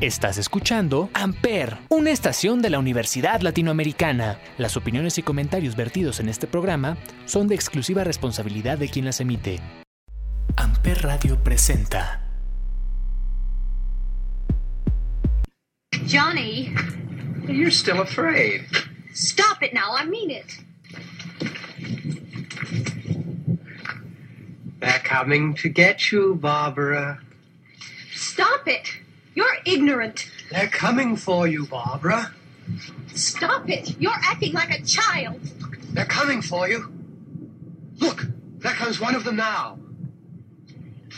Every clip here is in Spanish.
Estás escuchando Amper, una estación de la Universidad Latinoamericana. Las opiniones y comentarios vertidos en este programa son de exclusiva responsabilidad de quien las emite. Amper Radio presenta. Johnny, You're still afraid. stop it now. I mean it. They're coming to get you, Barbara. Stop it. You're ignorant. They're coming for you, Barbara. Stop it. You're acting like a child. They're coming for you. Look, there comes one of them now.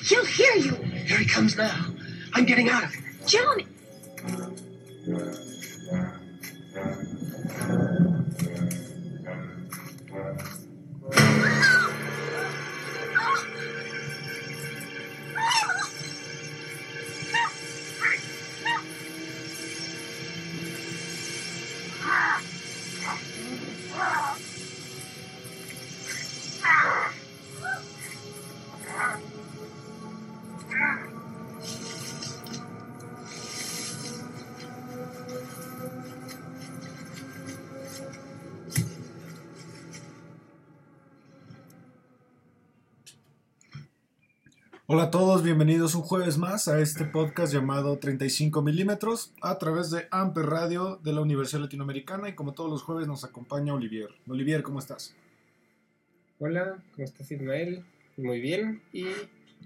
He'll hear you. Here he comes now. I'm getting out of here. Johnny. Hola a todos, bienvenidos un jueves más a este podcast llamado 35 milímetros a través de Amper Radio de la Universidad Latinoamericana y como todos los jueves nos acompaña Olivier. Olivier, ¿cómo estás? Hola, ¿cómo estás Ismael? Muy bien y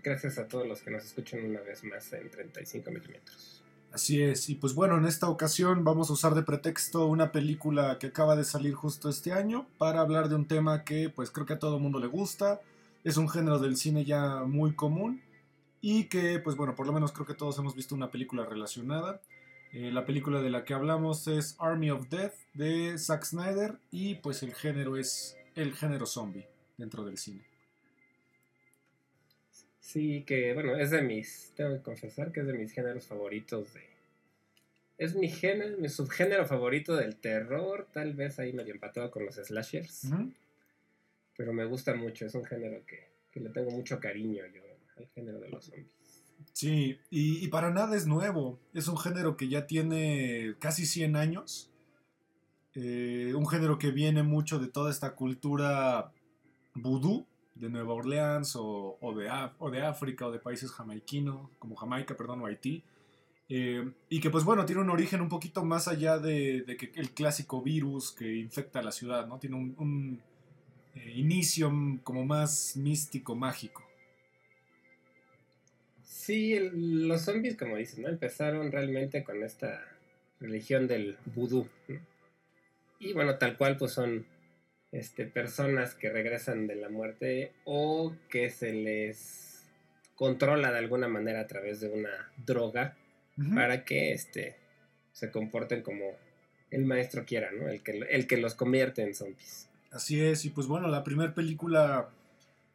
gracias a todos los que nos escuchan una vez más en 35 milímetros. Así es, y pues bueno, en esta ocasión vamos a usar de pretexto una película que acaba de salir justo este año para hablar de un tema que pues creo que a todo el mundo le gusta, es un género del cine ya muy común y que pues bueno, por lo menos creo que todos hemos visto una película relacionada. Eh, la película de la que hablamos es Army of Death de Zack Snyder y pues el género es el género zombie dentro del cine. Sí, que bueno, es de mis, tengo que confesar que es de mis géneros favoritos de... Es mi género, mi subgénero favorito del terror, tal vez ahí medio empatado con los slashers, Ujú. Pero me gusta mucho, es un género que, que le tengo mucho cariño yo al género de los zombies. Sí, y, y para nada es nuevo. Es un género que ya tiene casi 100 años. Eh, un género que viene mucho de toda esta cultura vudú de Nueva Orleans o, o de, o de África o de países jamaiquinos, como Jamaica, perdón, o Haití. Eh, y que pues bueno, tiene un origen un poquito más allá de, de que el clásico virus que infecta la ciudad, ¿no? Tiene un, eh, inicio como más místico, mágico. Sí, el- los zombies, como dices, ¿no? Empezaron realmente con esta religión del vudú. ¿no? Y bueno, tal cual, pues son este, personas que regresan de la muerte o que se les controla de alguna manera a través de una droga para que este, se comporten como el maestro quiera, ¿no? El que, el que los convierte en zombies. Así es, y pues bueno, la primera película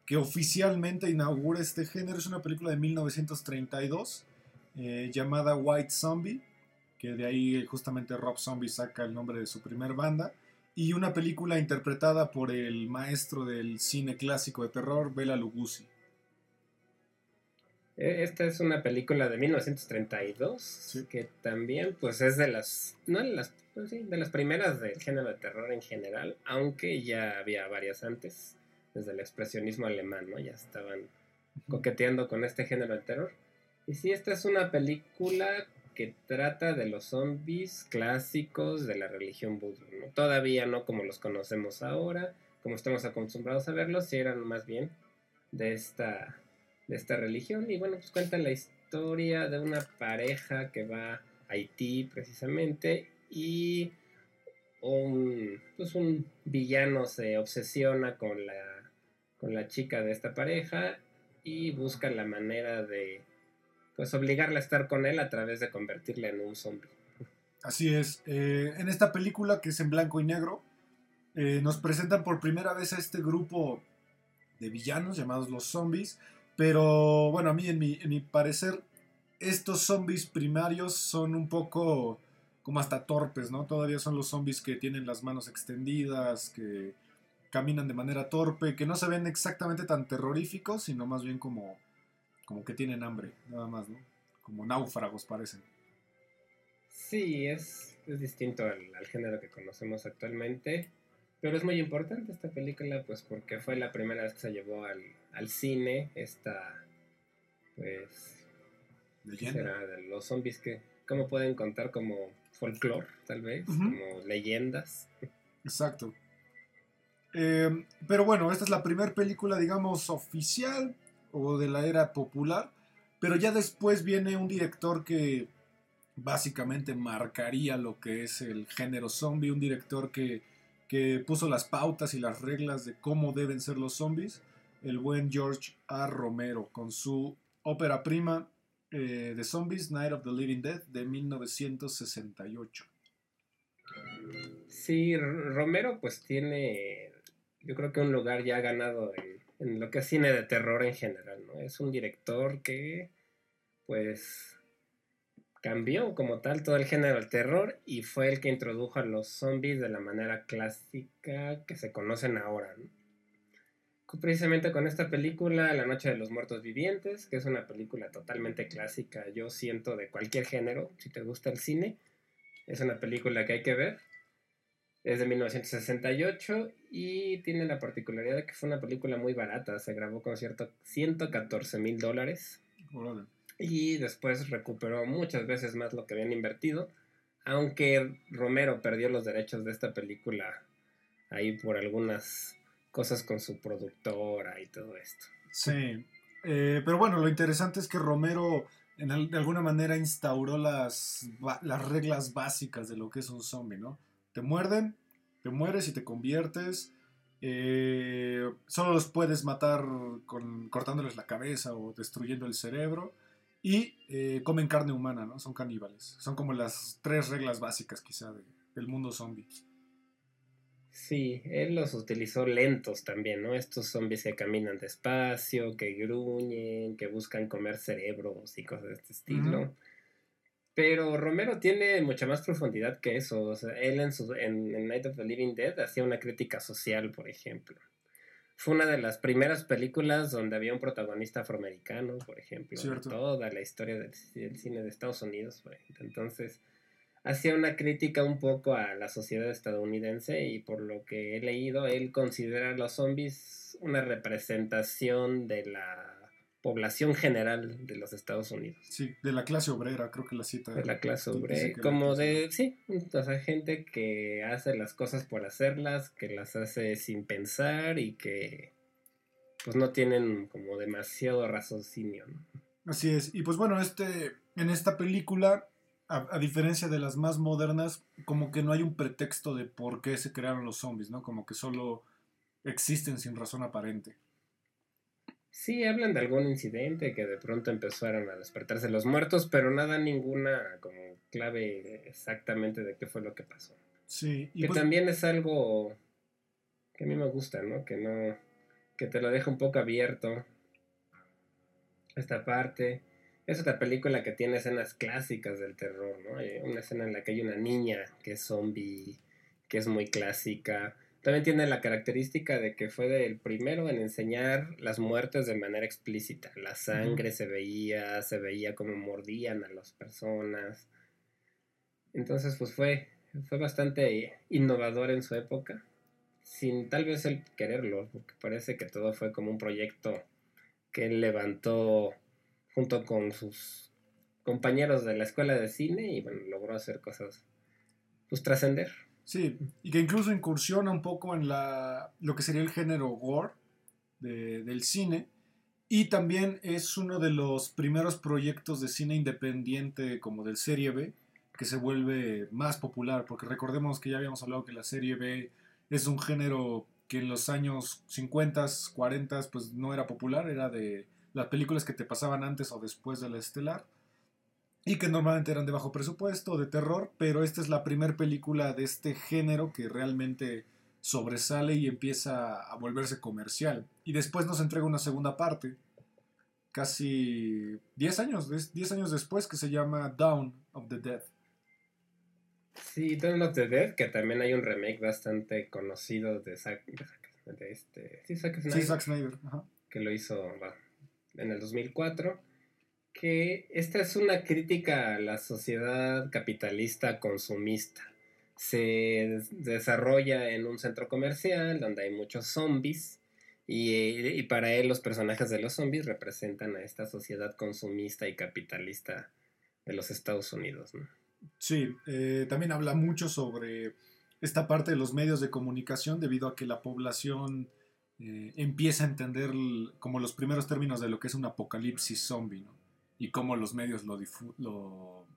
que oficialmente inaugura este género es una película de 1932 eh, llamada White Zombie, que de ahí justamente Rob Zombie saca el nombre de su primer banda, y una película interpretada por el maestro del cine clásico de terror, Bela Lugosi. Eh, Esta es una película de 1932 que también pues es de las no de las pues, sí, de las primeras del género de terror en general, aunque ya había varias antes desde el expresionismo alemán, ¿no? Ya estaban coqueteando con este género de terror. Y sí, esta es una película que trata de los zombies clásicos de la religión vudú, ¿no? Todavía no como los conocemos ahora, como estamos acostumbrados a verlos, si eran más bien de esta de esta religión y bueno, pues cuenta la historia de una pareja que va a Haití precisamente y un, pues un villano se obsesiona con la, con la chica de esta pareja y busca la manera de pues obligarla a estar con él a través de convertirla en un zombie. Así es. eh, en esta película, que es en blanco y negro, eh, nos presentan por primera vez a este grupo de villanos llamados los zombies. Pero bueno, a mí, en mi, en mi parecer, estos zombies primarios son un poco como hasta torpes, ¿no? Todavía son los zombies que tienen las manos extendidas, que caminan de manera torpe, que no se ven exactamente tan terroríficos, sino más bien como, como que tienen hambre, nada más, ¿no? Como náufragos parecen. Sí, es, es distinto al, al, género que conocemos actualmente, pero es muy importante esta película, pues porque fue la primera vez que se llevó al, al cine esta, pues, será? De los zombies que, ¿cómo pueden contar como folclore, tal vez, como leyendas? Exacto. Eh, pero bueno, esta es la primera película, digamos, oficial o de la era popular. Pero ya después viene un director que básicamente marcaría lo que es el género zombie, un director que, que puso las pautas y las reglas de cómo deben ser los zombies, el buen George A. Romero, con su ópera prima eh, de Zombies, Night of the Living Dead, de 1968. Sí, Romero pues tiene, yo creo que un lugar ya ganado en, en lo que es cine de terror en general, ¿no? Es un director que pues cambió como tal todo el género del terror y fue el que introdujo a los zombies de la manera clásica que se conocen ahora. Precisamente con esta película, La Noche de los Muertos Vivientes, que es una película totalmente clásica, yo siento, de cualquier género, si te gusta el cine, es una película que hay que ver. Es de 1968 y tiene la particularidad de que fue una película muy barata, se grabó con cierto 114 mil dólares y después recuperó muchas veces más lo que habían invertido, aunque Romero perdió los derechos de esta película ahí por algunas cosas con su productora y todo esto. Sí, eh, pero bueno, lo interesante es que Romero de alguna manera instauró las, las reglas básicas de lo que es un zombie, ¿no? Te muerden, te mueres y te conviertes. Eh, solo los puedes matar cortándoles la cabeza o destruyendo el cerebro. Y eh, comen carne humana, ¿no? Son caníbales. Son como las tres reglas básicas quizá del mundo zombie. Sí, él los utilizó lentos también, ¿no? Estos zombies que caminan despacio, que gruñen, que buscan comer cerebros y cosas de este estilo. Pero Romero tiene mucha más profundidad que eso. O sea, él en, su, en Night of the Living Dead hacía una crítica social, por ejemplo fue una de las primeras películas donde había un protagonista afroamericano, por ejemplo, en toda la historia del, cine de Estados Unidos. Entonces, hacía una crítica un poco a la sociedad estadounidense y por lo que he leído, él considera a los zombies una representación de la población general de los Estados Unidos. Sí, de la clase obrera, creo que la cita. De la clase obrera, como de, sí, o sea, gente que hace las cosas por hacerlas, que las hace sin pensar y que pues no tienen como demasiado raciocinio, ¿no? Así es, y pues bueno, este, en esta película, a, a, diferencia de las más modernas, como que no hay un pretexto de por qué se crearon los zombies, ¿no? Como que solo existen sin razón aparente. Sí, hablan de algún incidente que de pronto empezaron a despertarse los muertos, pero nada, ninguna como clave exactamente de qué fue lo que pasó. Sí. Y que pues también es algo que a mí me gusta, ¿no? Que no, que te lo deja un poco abierto. Esta parte. Es otra película que tiene escenas clásicas del terror, ¿no? Hay una escena en la que hay una niña que es zombie, que es muy clásica también tiene la característica de que fue el primero en enseñar las muertes de manera explícita. La sangre se veía, se veía como mordían a las personas. Entonces, pues fue, fue bastante innovador en su época, sin tal vez el quererlo, porque parece que todo fue como un proyecto que él levantó junto con sus compañeros de la escuela de cine y bueno, logró hacer cosas, pues trascender. Sí, y que incluso incursiona un poco en la, lo que sería el género gore del cine. Y también es uno de los primeros proyectos de cine independiente como del serie B que se vuelve más popular, porque recordemos que ya habíamos hablado que la serie B es un género que en los años 50, 40 pues no era popular, era de las películas que te pasaban antes o después de la estelar y que normalmente eran de bajo presupuesto, de terror, pero esta es la primera película de este género que realmente sobresale y empieza a volverse comercial. Y después nos entrega una segunda parte, casi 10 años, 10 años después, que se llama Down of the Dead. Sí, Dawn of the Dead, que también hay un remake bastante conocido de Zack, de este, sí, Zack Snyder, sí, Zack Snyder que lo hizo en el 2004 que esta es una crítica a la sociedad capitalista consumista. Se desarrolla en un centro comercial donde hay muchos zombies y, para él los personajes de los zombies representan a esta sociedad consumista y capitalista de los Estados Unidos. Sí, eh, también habla mucho sobre esta parte de los medios de comunicación debido a que la población eh, empieza a entender como los primeros términos de lo que es un apocalipsis zombie, ¿no? Y cómo los medios lo,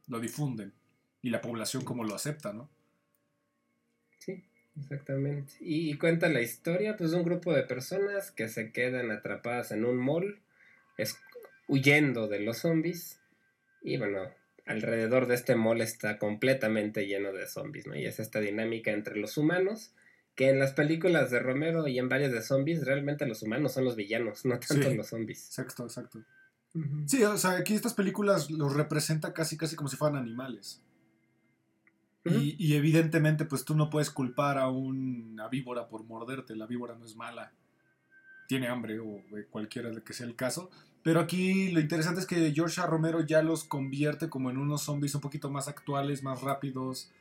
lo, difunden y la población cómo lo acepta, ¿no? Sí, exactamente. Y cuenta la historia, pues, de un grupo de personas que se quedan atrapadas en un mall, es, huyendo de los zombies. Y bueno, alrededor de este mall está completamente lleno de zombies, ¿no? Y es esta dinámica entre los humanos, que en las películas de Romero y en varias de zombies, realmente los humanos son los villanos, no tanto los zombies. Exacto, exacto. Sí, o sea, aquí estas películas los representa casi, casi como si fueran animales. y, y, evidentemente, pues tú no puedes culpar a una víbora por morderte. La víbora no es mala. Tiene hambre o cualquiera de que sea el caso. Pero aquí lo interesante es que George A. Romero ya los convierte como en unos zombies un poquito más actuales, más rápidos,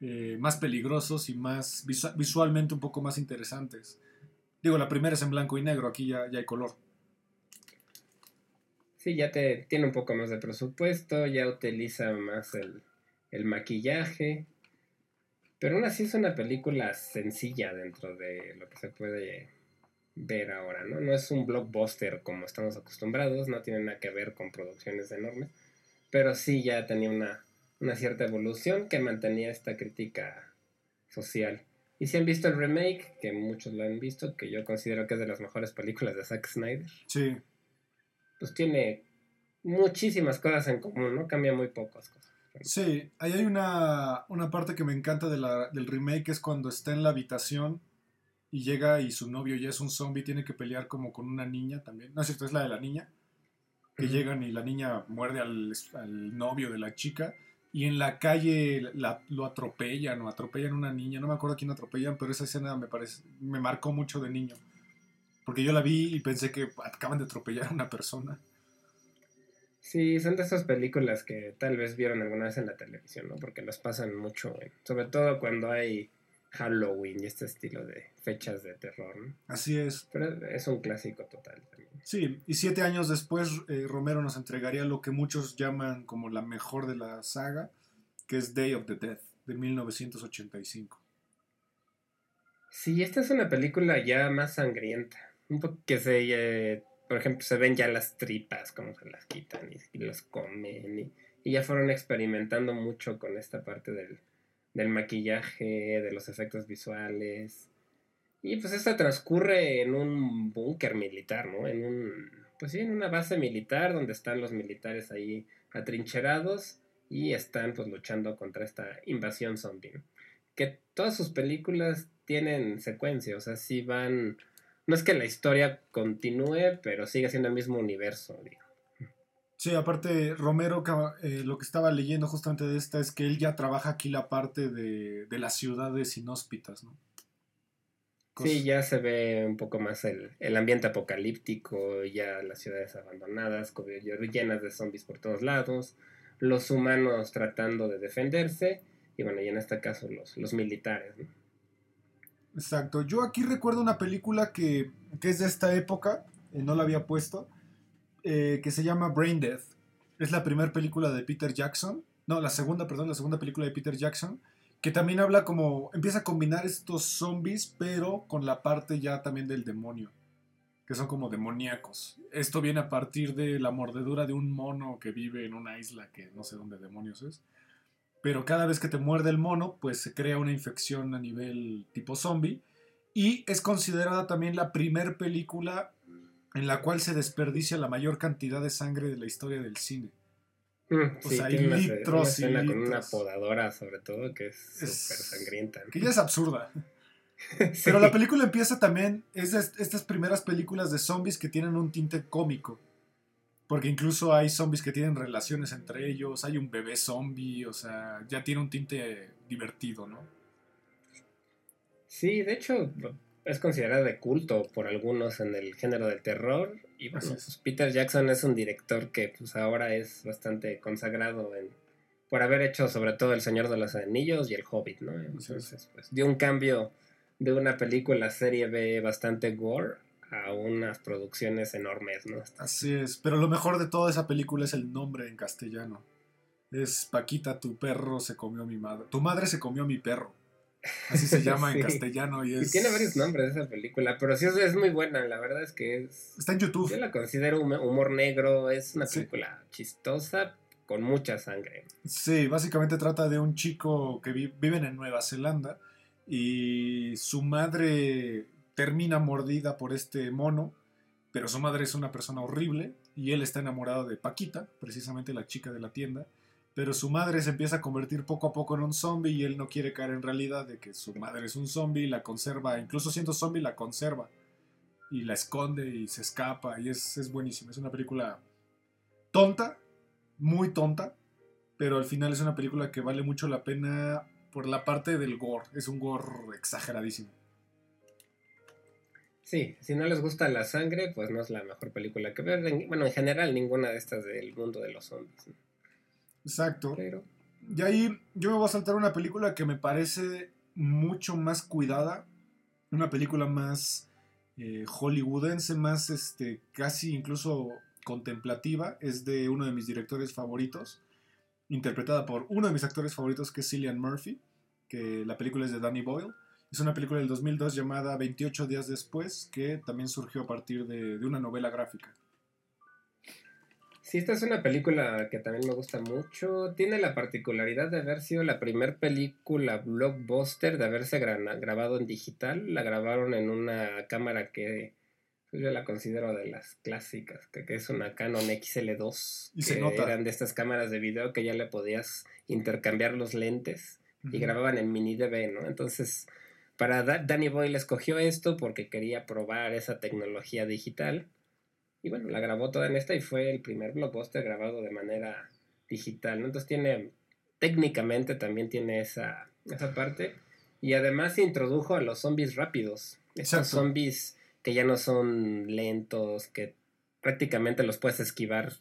eh, más peligrosos y más visualmente un poco más interesantes. Digo, la primera es en blanco y negro, aquí ya, ya hay color. Sí, ya te, tiene un poco más de presupuesto, ya utiliza más el, el maquillaje. Pero aún así es una película sencilla dentro de lo que se puede ver ahora, ¿no? No es un blockbuster como estamos acostumbrados, no tiene nada que ver con producciones enormes, pero sí ya tenía una, una cierta evolución que mantenía esta crítica social. Y si han visto el remake, que muchos lo han visto, que yo considero que es de las mejores películas de Zack Snyder. Sí. Pues tiene muchísimas cosas en común, ¿no? Cambia muy pocas cosas. Sí, ahí hay una, una parte que me encanta de la, del remake, es cuando está en la habitación y llega y su novio ya es un zombie, tiene que pelear como con una niña también. No es cierto, es la de la niña. Que llegan y la niña muerde al, novio de la chica y en la calle la, lo atropellan o atropellan a una niña. No me acuerdo quién atropellan, pero esa escena me parece, me marcó mucho de niño. Porque yo la vi y pensé que acaban de atropellar a una persona. Sí, son de esas películas que tal vez vieron alguna vez en la televisión, ¿no? Porque las pasan mucho, sobre todo cuando hay Halloween y este estilo de fechas de terror. Así es. Pero es un clásico total también. Sí, y siete años después eh, Romero nos entregaría lo que muchos llaman como la mejor de la saga, que es Day of the Dead, de 1985. Sí, esta es una película ya más sangrienta. Un poco que se, eh, por ejemplo, se ven ya las tripas, como se las quitan y, las comen. y ya fueron experimentando mucho con esta parte del, del maquillaje, de los efectos visuales. Y pues esta transcurre en un búnker militar, ¿no? En un, pues sí, en una base militar donde están los militares ahí atrincherados y están pues luchando contra esta invasión zombie. Que todas sus películas tienen secuencia, o sea, sí van, no es que la historia continúe, pero sigue siendo el mismo universo, digo. Sí, aparte, Romero, eh, lo que estaba leyendo justamente de esta es que él ya trabaja aquí la parte de, las ciudades inhóspitas, ¿no? Sí, ya se ve un poco más el, ambiente apocalíptico, ya las ciudades abandonadas, llenas de zombies por todos lados, los humanos tratando de defenderse, y bueno, y en este caso los, los militares, ¿no? Exacto. Yo aquí recuerdo una película que, que es de esta época, eh, no la había puesto, eh, que se llama Brain Death. Es la primera película de Peter Jackson. No, la segunda, perdón, la segunda película de Peter Jackson. Que también habla como. Empieza a combinar estos zombies, pero con la parte ya también del demonio. Que son como demoníacos. Esto viene a partir de la mordedura de un mono que vive en una isla que no sé dónde demonios es. Pero cada vez que te muerde el mono, pues se crea una infección a nivel tipo zombie. Y es considerada también la primer película en la cual se desperdicia la mayor cantidad de sangre de la historia del cine. Mm, o sea, hay litros y litros. con una podadora, sobre todo, que es súper sangrienta. Que ya es absurda. Pero la película empieza también, es de estas primeras películas de zombies que tienen un tinte cómico. Porque incluso hay zombies que tienen relaciones entre ellos, hay un bebé zombie, o sea, ya tiene un tinte divertido, ¿no? Sí, de hecho, es considerada de culto por algunos en el género del terror Y bueno, pues, Peter Jackson es un director que pues ahora es bastante consagrado en, por haber hecho sobre todo El Señor de los Anillos y El Hobbit, ¿no? Entonces, pues dio un cambio de una película serie B bastante gore a unas producciones enormes, ¿no? Así es, pero lo mejor de toda esa película es el nombre en castellano. Es Paquita, tu perro se comió a mi madre. Tu madre se comió a mi perro. Así se llama en castellano y Y es... tiene varios nombres esa película, pero sí es, es muy buena, la verdad es que es... Está en YouTube. Yo la considero hum- humor negro, es una Sí. película chistosa con mucha sangre. Sí, básicamente trata de un chico que vi- viven en Nueva Zelanda y su madre termina mordida por este mono, pero su madre es una persona horrible y él está enamorado de Paquita, precisamente la chica de la tienda, pero su madre se empieza a convertir poco a poco en un zombie y él no quiere caer en realidad de que su madre es un zombie, la conserva, incluso siendo zombie la conserva y la esconde y se escapa y es, es buenísima, es una película tonta, muy tonta, pero al final es una película que vale mucho la pena por la parte del gore. Es un gore exageradísimo. Sí, si no les gusta la sangre, pues no es la mejor película que ver. En- Bueno, en general ninguna de estas del mundo de los zombies. Exacto. Pero Y ahí yo me voy a saltar una película que me parece mucho más cuidada. Una película más eh, hollywoodense, más este, casi incluso contemplativa. Es de uno de mis directores favoritos. Interpretada por uno de mis actores favoritos que es Cillian Murphy. Que la película es de Danny Boyle. Es una película del 2002 llamada 28 días después, que también surgió a partir de, de una novela gráfica. Sí, esta es una película que también me gusta mucho. Tiene la particularidad de haber sido la primer película blockbuster de haberse gra- grabado en digital. La grabaron en una cámara que pues, yo la considero de las clásicas, que, que es una Canon XL2. Y se que nota. eran de estas cámaras de video que ya le podías intercambiar los lentes. y grababan en mini DV, ¿no? Entonces, para Da- Danny Boyle escogió esto porque quería probar esa tecnología digital. Y bueno, la grabó toda en esta y fue el primer blockbuster grabado de manera digital, ¿no? Entonces tiene, técnicamente también tiene esa, esa parte. Y además introdujo a los zombies rápidos. Estos Exacto. zombies que ya no son lentos, que prácticamente los puedes esquivar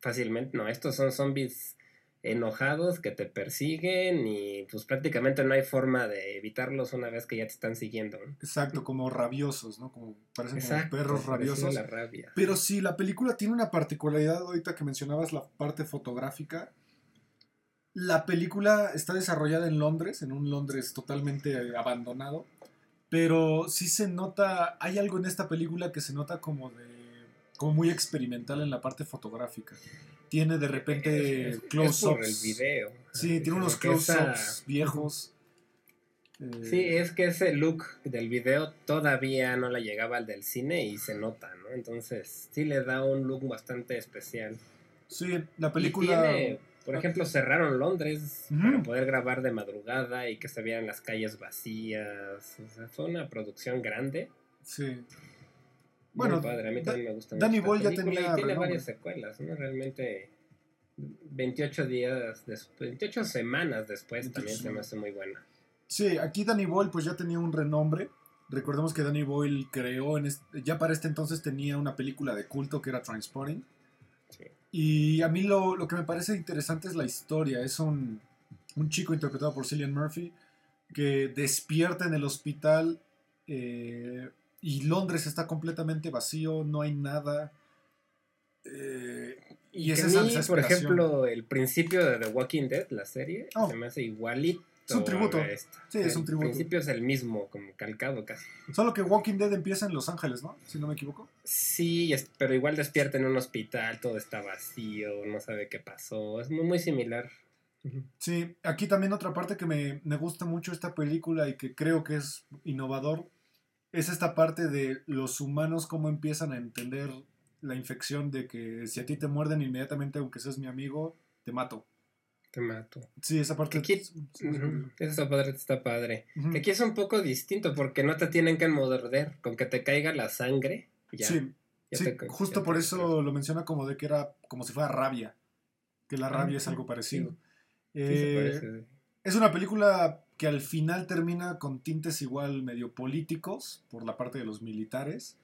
fácilmente. No, estos son zombies enojados que te persiguen y pues prácticamente no hay forma de evitarlos una vez que ya te están siguiendo. ¿no? Exacto, como rabiosos, ¿no? Como parecen Exacto, como perros rabiosos. a la rabia. Pero sí, la película tiene una particularidad ahorita que mencionabas la parte fotográfica. La película está desarrollada en Londres, en un Londres totalmente abandonado. Pero sí se nota, hay algo en esta película que se nota como de como muy experimental en la parte fotográfica. Tiene de repente close-ups. video. Sí, tiene unos close-ups viejos. Eh, Sí, es que ese look del video todavía no le llegaba al del cine y se nota, ¿no? Entonces sí le da un look bastante especial. sí, la película. tiene, por ejemplo, cerraron Londres para poder grabar de madrugada y que se vieran las calles vacías. O sea, fue una producción grande. Sí. Bueno, padre, a mí Da- también me gusta Danny Boyle ya tenía tiene varias secuelas, ¿no? Realmente 28 días después, 28 semanas después 28 también se me hace muy buena. Sí, aquí Danny Boyle pues ya tenía un renombre. Recordemos que Danny Boyle creó, en este- ya para este entonces tenía una película de culto que era Transporting. Sí. Y a mí lo, lo que me parece interesante es la historia. Es un, un chico interpretado por Cillian Murphy que despierta en el hospital eh, y Londres está completamente vacío, no hay nada. Eh, y Y es que esa a mí, por ejemplo, el principio de The Walking Dead, la serie, Oh. se me hace igualito. Es un tributo. Sí, es un tributo. El principio es el mismo, como calcado casi. Solo que Walking Dead empieza en Los Ángeles, ¿no? Si no me equivoco. Sí, es- pero igual despierta en un hospital, todo está vacío, no sabe qué pasó. Es muy, muy similar. Sí, aquí también otra parte que me, me gusta mucho esta película y que creo que es innovador es esta parte de los humanos cómo empiezan a entender la infección de que si a ti te muerden inmediatamente, aunque seas mi amigo, te mato. Te mato. Sí, esa parte... Aquí- Ujú, Eso está padre, está padre. Aquí es un poco distinto porque no te tienen que morder. Con que te caiga la sangre, ya. Sí, ya sí, te- justo ya por te- eso lo menciona como de que era como si fuera rabia, que la Ah, rabia es algo parecido. sí. Sí, se Eh, parece. Es una película que al final termina con tintes igual medio políticos por la parte de los militares.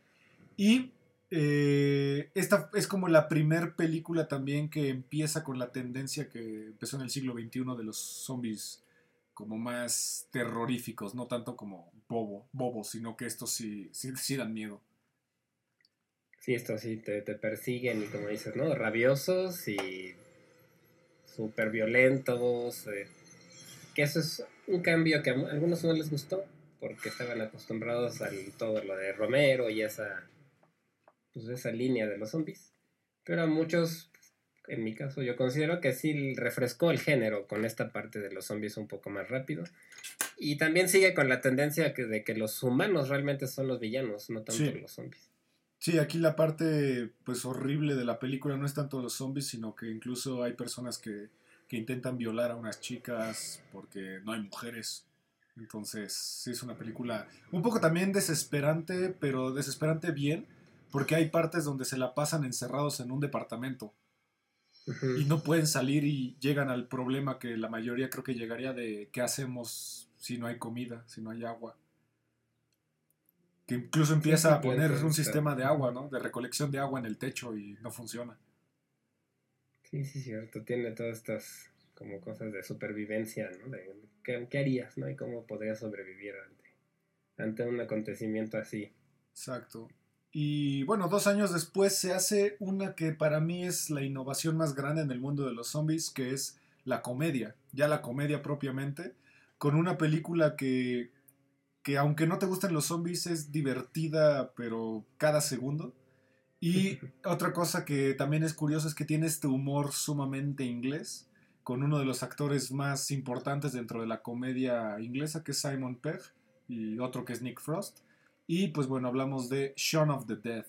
Y Eh, esta es como la primer película también que empieza con la tendencia que empezó en el siglo XXI de los zombies como más terroríficos, no tanto como bobo, bobos, sino que estos sí, sí, sí dan miedo. Sí, estos sí te, te persiguen y como dices, ¿no? Rabiosos y súper violentos. eh, que eso es un cambio que a algunos no les gustó porque estaban acostumbrados a todo lo de Romero y esa, pues esa línea de los zombies. Pero a muchos, en mi caso, yo considero que sí refrescó el género con esta parte de los zombies un poco más rápido. Y también sigue con la tendencia que, de que los humanos realmente son los villanos, no tanto Sí. los zombies. Sí, aquí la parte pues horrible de la película no es tanto los zombies, sino que incluso hay personas que, que intentan violar a unas chicas porque no hay mujeres. Entonces, sí es una película un poco también desesperante, pero desesperante bien, porque hay partes donde se la pasan encerrados en un departamento y no pueden salir y llegan al problema que la mayoría creo que llegaría de qué hacemos si no hay comida, si no hay agua. Que incluso empieza a poner un sistema de agua, ¿no? De recolección de agua en el techo y no funciona. Sí, sí, cierto. Tiene todas estas como cosas de supervivencia, ¿no? De, ¿qué, qué harías, no? Y cómo podrías sobrevivir ante, ante un acontecimiento así. Exacto. Y bueno, dos años después se hace una que para mí es la innovación más grande en el mundo de los zombies, que es la comedia, ya la comedia propiamente, con una película que, que aunque no te gusten los zombies es divertida, pero cada segundo. Y otra cosa que también es curiosa es que tiene este humor sumamente inglés, con uno de los actores más importantes dentro de la comedia inglesa, que es Simon Pegg, y otro que es Nick Frost. Y pues bueno, hablamos de Shaun of the Dead.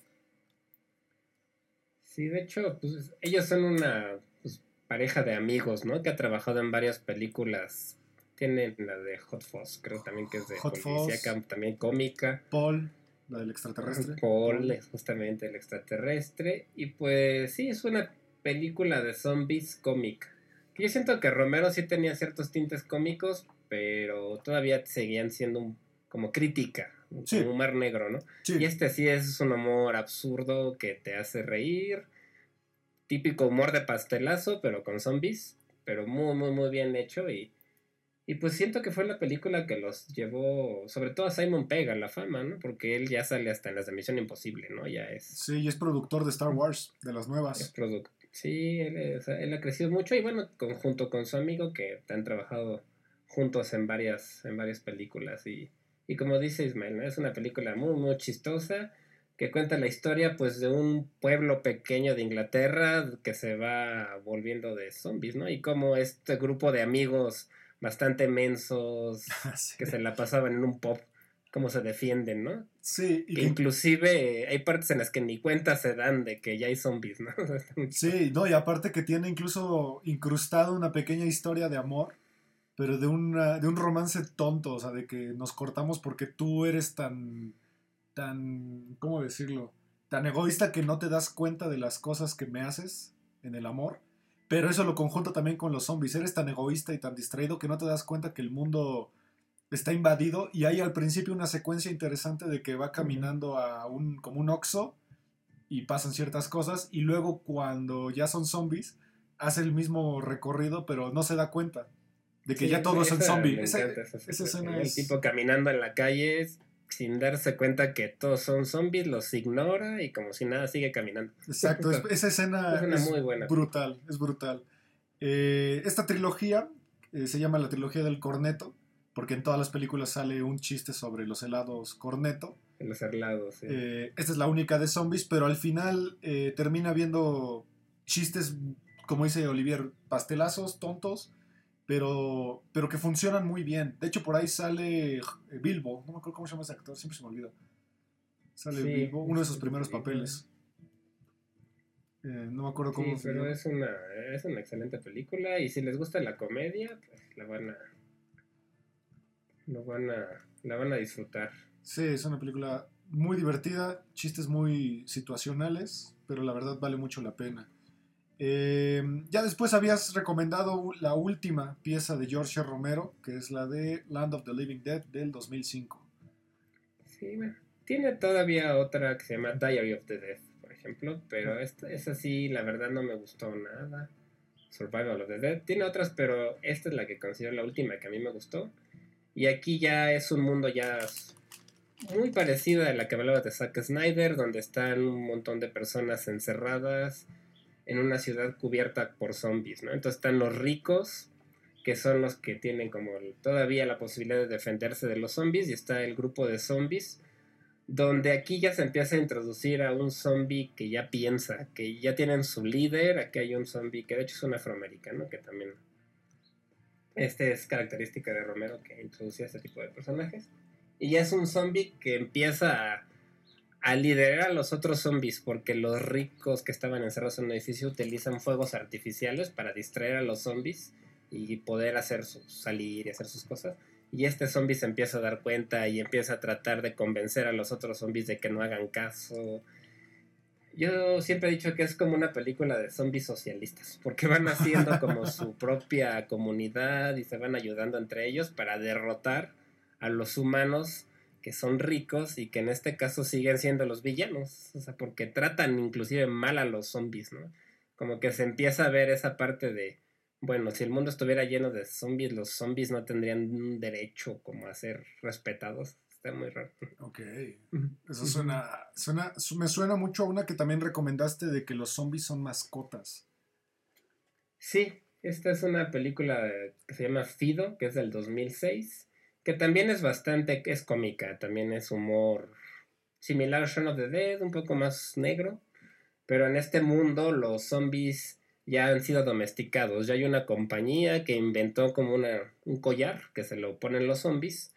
Sí, de hecho, pues ellos son una pues, pareja de amigos, ¿no? Que ha trabajado en varias películas. Tienen la de Hot Fuzz, creo también que es de Hot policíaca, también cómica. Paul, la del extraterrestre. Paul es justamente el extraterrestre. Y pues sí, es una película de zombies cómica. Yo siento que Romero sí tenía ciertos tintes cómicos, pero todavía seguían siendo un- como crítica, Sí. como humor negro, ¿no? Sí, Y este sí es un humor absurdo que te hace reír. Típico humor de pastelazo, pero con zombies. Pero muy, muy, muy bien hecho. Y, y pues siento que fue la película que los llevó, sobre todo a Simon Pegg, a la fama, ¿no? Porque él ya sale hasta en las de Misión Imposible, ¿no? Ya es, sí, y es productor de Star Wars, de las es nuevas. producto. Sí, él, es- él ha crecido mucho. Y bueno, con- junto con su amigo que han trabajado juntos en varias, en varias películas. Y, y como dice Ismael, ¿no? es una película muy, muy chistosa que cuenta la historia pues de un pueblo pequeño de Inglaterra que se va volviendo de zombies, ¿no? Y cómo este grupo de amigos bastante mensos sí, que se la pasaban en un pub, cómo se defienden, ¿no? Sí, y Que que- inclusive hay partes en las que ni cuenta se dan de que ya hay zombies, ¿no? sí, no, y aparte que tiene incluso incrustado una pequeña historia de amor, pero de, una, de un romance tonto, o sea, de que nos cortamos porque tú eres tan, tan, ¿cómo decirlo? Tan egoísta que no te das cuenta de las cosas que me haces en el amor. Pero eso lo conjunto también con los zombies. Eres tan egoísta y tan distraído que no te das cuenta que el mundo está invadido. Y hay al principio una secuencia interesante de que va caminando a un, como un oxo y pasan ciertas cosas. Y luego cuando ya son zombies, hace el mismo recorrido, pero no se da cuenta de que Sí, ya todos son esa- zombies. me Esa- escena es- El tipo caminando en la calle sin darse cuenta que todos son zombies, los ignora y como si nada sigue caminando. Exacto, es- esa escena Es muy buena. brutal, es brutal. Eh, esta trilogía eh, se llama la trilogía del corneto, porque en todas las películas sale un chiste sobre los helados corneto. Los herlados. sí. Eh, esta es la única de zombies, pero al final termina viendo chistes, como dice Olivier, pastelazos, tontos, pero, pero que funcionan muy bien. De hecho, por ahí sale eh, Bilbo, no me acuerdo cómo se llama ese actor, siempre se me olvida. Sale Sí, Bilbo, uno de sus sí, primeros sí, papeles. Eh, no me acuerdo Sí, cómo se pero llama. es una, es una excelente película y si les gusta la comedia, pues la van a, lo van a, la van a disfrutar. Sí, es una película muy divertida, chistes muy situacionales, pero la verdad vale mucho la pena. Eh, ya después habías recomendado la última pieza de George Romero, que es la de Land of the Living Dead del 2005. Sí, bueno. Tiene todavía otra que se llama Diary of the Dead, ejemplo, pero esta, esa sí, la verdad no me gustó nada. Survival of the Dead. Tiene otras, pero esta es la que considero la última que a mí me gustó. Y aquí ya es un mundo ya muy parecido a la que hablaba de Zack Snyder, donde están un montón de personas encerradas en una ciudad cubierta por zombies, ¿no? Entonces están los ricos, que son los que tienen como todavía la posibilidad de defenderse de los zombies, y está el grupo de zombies, donde aquí ya se empieza a introducir a un zombie que ya piensa, que ya tienen su líder, aquí hay un zombie que de hecho es un afroamericano, que también este es característica de Romero que introducía este tipo de personajes. Y ya es un zombie que empieza a, a, liderar a los otros zombies, porque los ricos que estaban encerrados en un edificio utilizan fuegos artificiales para distraer a los zombies y poder hacer su, salir y hacer sus cosas. Y este zombie se empieza a dar cuenta y empieza a tratar de convencer a los otros zombies de que no hagan caso yo siempre he dicho que es como una película de zombies socialistas, porque van haciendo como su propia comunidad y se van ayudando entre ellos para derrotar a los humanos que son ricos y que en este caso siguen siendo los villanos, o sea, porque tratan inclusive mal a los zombies, ¿no? Como que se empieza a ver esa parte de, bueno, si el mundo estuviera lleno de zombies, los zombies no tendrían un derecho como a ser respetados está muy raro. Ok. Eso suena, suena, me suena mucho a una que también recomendaste de que los zombies son mascotas. Sí, esta es una película que se llama Fido, que es del 2006, que también es bastante, es cómica, también es humor similar a Shaun of the Dead, un poco más negro, pero en este mundo los zombies ya han sido domesticados, ya hay una compañía que inventó como una, un collar que se lo ponen los zombies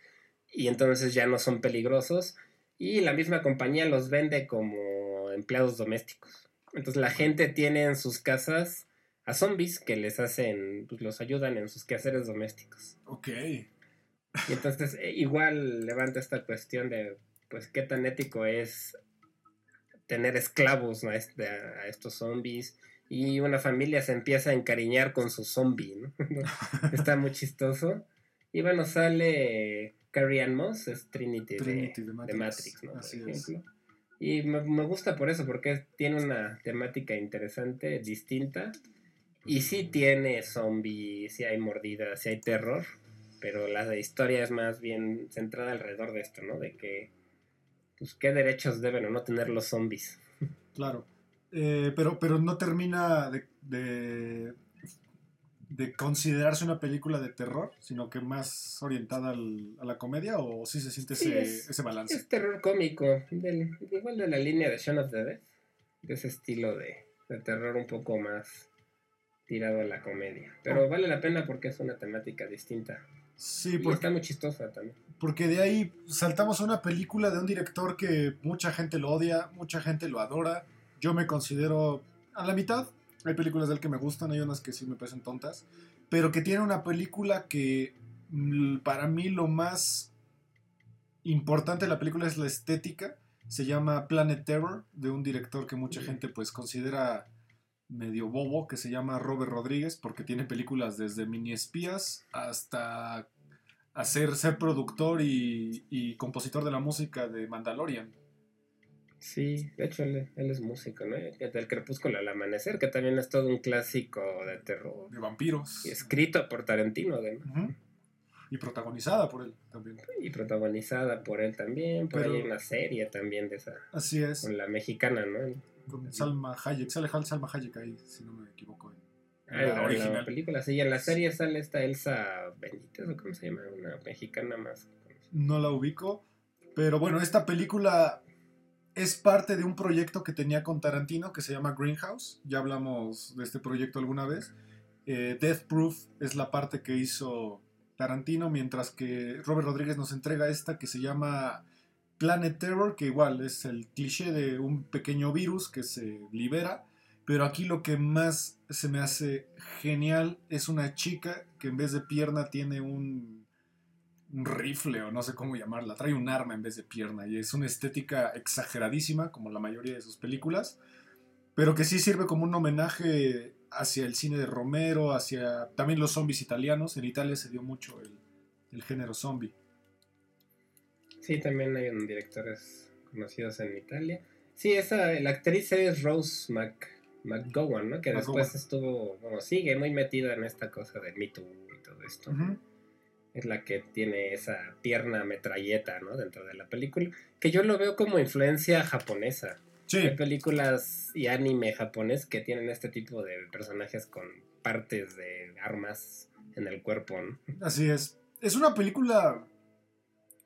y entonces ya no son peligrosos y la misma compañía los vende como empleados domésticos. Entonces la gente tiene en sus casas a zombies que les hacen, pues los ayudan en sus quehaceres domésticos. Ok. Y entonces eh, igual levanta esta cuestión de, pues, qué tan ético es tener esclavos a, este, a estos zombies. Y una familia se empieza a encariñar con su zombie, ¿no? Está muy chistoso. Y bueno, sale Carrie Ann Moss es Trinity, de, Matrix. ¿no? Por ejemplo. Y me, gusta por eso, porque tiene una temática interesante, distinta. Y sí tiene zombies, sí hay mordidas, sí hay terror. Pero la historia es más bien centrada alrededor de esto, ¿no? De que, pues, qué derechos deben o no tener los zombies. Claro. Eh, pero, pero no termina de de considerarse una película de terror, sino que más orientada a la comedia, o si se siente ese, balance? Es terror cómico, igual de la línea de Shaun of the Dead, de ese estilo de, terror un poco más tirado a la comedia. Pero oh. vale la pena porque es una temática distinta. Sí, porque, está muy chistosa también. Porque de ahí saltamos a una película de un director que mucha gente lo odia, mucha gente lo adora. Yo me considero a la mitad, hay películas de él que me gustan, hay unas que sí me parecen tontas. Pero que tiene una película que mm, para mí lo más importante de la película es la estética. Se llama Planet Terror, de un director que mucha gente pues considera medio bobo, que se llama Robert Rodríguez, porque tiene películas desde mini espías hasta hacer ser productor y, y compositor de la música de Mandalorian. Sí, de hecho él, es músico, ¿no? Del Crepúsculo al Amanecer, que también es todo un clásico de terror. De vampiros. Y escrito por Tarantino, además. Y protagonizada por él también. Y protagonizada por él también. Por ahí hay una serie también de esa. Así es. Con la mexicana, ¿no? Con Salma Hayek. Sale Salma Hayek ahí, si no me equivoco. Ah, en la, original. película, sí. En la serie sale esta Elsa Benítez, ¿o cómo se llama? Una mexicana más. No la ubico. Pero bueno, esta película es parte de un proyecto que tenía con Tarantino que se llama Greenhouse. Ya hablamos de este proyecto alguna vez. Eh, Death Proof es la parte que hizo Tarantino, mientras que Robert Rodríguez nos entrega esta que se llama Planet Terror, que igual es el cliché de un pequeño virus que se libera. Pero aquí lo que más se me hace genial es una chica que en vez de pierna tiene un rifle o no sé cómo llamarla, trae un arma en vez de pierna y es una estética exageradísima como la mayoría de sus películas, pero que sí sirve como un homenaje hacia el cine de Romero, hacia también los zombies italianos, en Italia se dio mucho el, género zombie. Sí, también hay directores conocidos en Italia. Sí, esa, la actriz es Rose Mc, McGowan, ¿no? Que después estuvo, bueno, sigue muy metida en esta cosa de Me Too y todo esto. Es la que tiene esa pierna metralleta, ¿no? Dentro de la película. Que yo lo veo como influencia japonesa. Sí. Hay películas y anime japonés que tienen este tipo de personajes con partes de armas en el cuerpo, ¿no? Así es. Es una película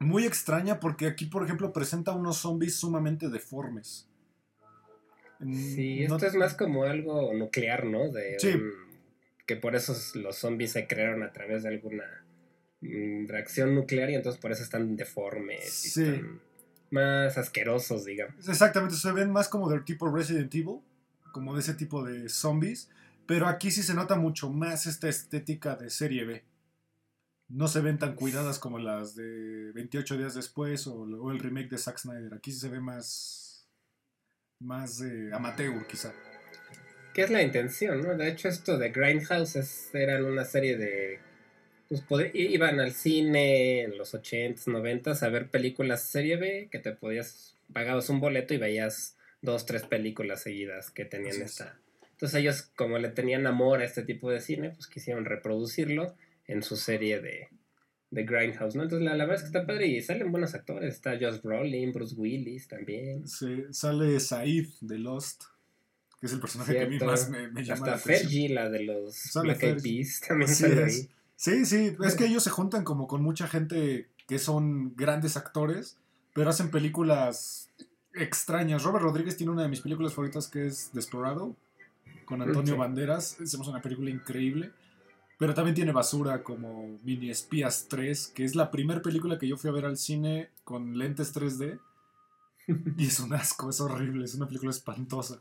muy extraña porque aquí, por ejemplo, presenta unos zombies sumamente deformes. Sí, esto es más como algo nuclear, ¿no? De que por eso los zombies se crearon a través de alguna mm, reacción nuclear y entonces por eso están deformes y están más asquerosos, digamos. Exactamente, se ven más como del tipo Resident Evil, como de ese tipo de zombies, pero aquí sí se nota mucho más esta estética de serie B no se ven tan cuidadas como las de 28 días después o, el remake de Zack Snyder. Aquí sí se ve más, más eh, amateur, quizá. ¿Qué es la intención, ¿no? De hecho, esto de Grindhouse eran una serie de. Pues iban al cine en los 80s, 90s a ver películas serie B que te podías. Pagabas un boleto y veías dos, tres películas seguidas que tenían esta. Entonces, ellos, como le tenían amor a este tipo de cine, pues quisieron reproducirlo en su serie de, de Grindhouse, ¿no? Entonces la, verdad es que está padre y salen buenos actores. Está Josh Brolin, Bruce Willis también. Sí, sale Said de Lost, que es el personaje que a mí más me, me llama Hasta Fergie, la de los Black Eyed Peas, también sale ahí. Sí, sí, es que ellos se juntan como con mucha gente que son grandes actores, pero hacen películas extrañas. Robert Rodríguez tiene una de mis películas favoritas que es Desperado, con Antonio Banderas. Hacemos una película increíble. Pero también tiene basura como Mini Espías 3, que es la primera película que yo fui a ver al cine con lentes 3D. Y es un asco, es horrible, es una película espantosa.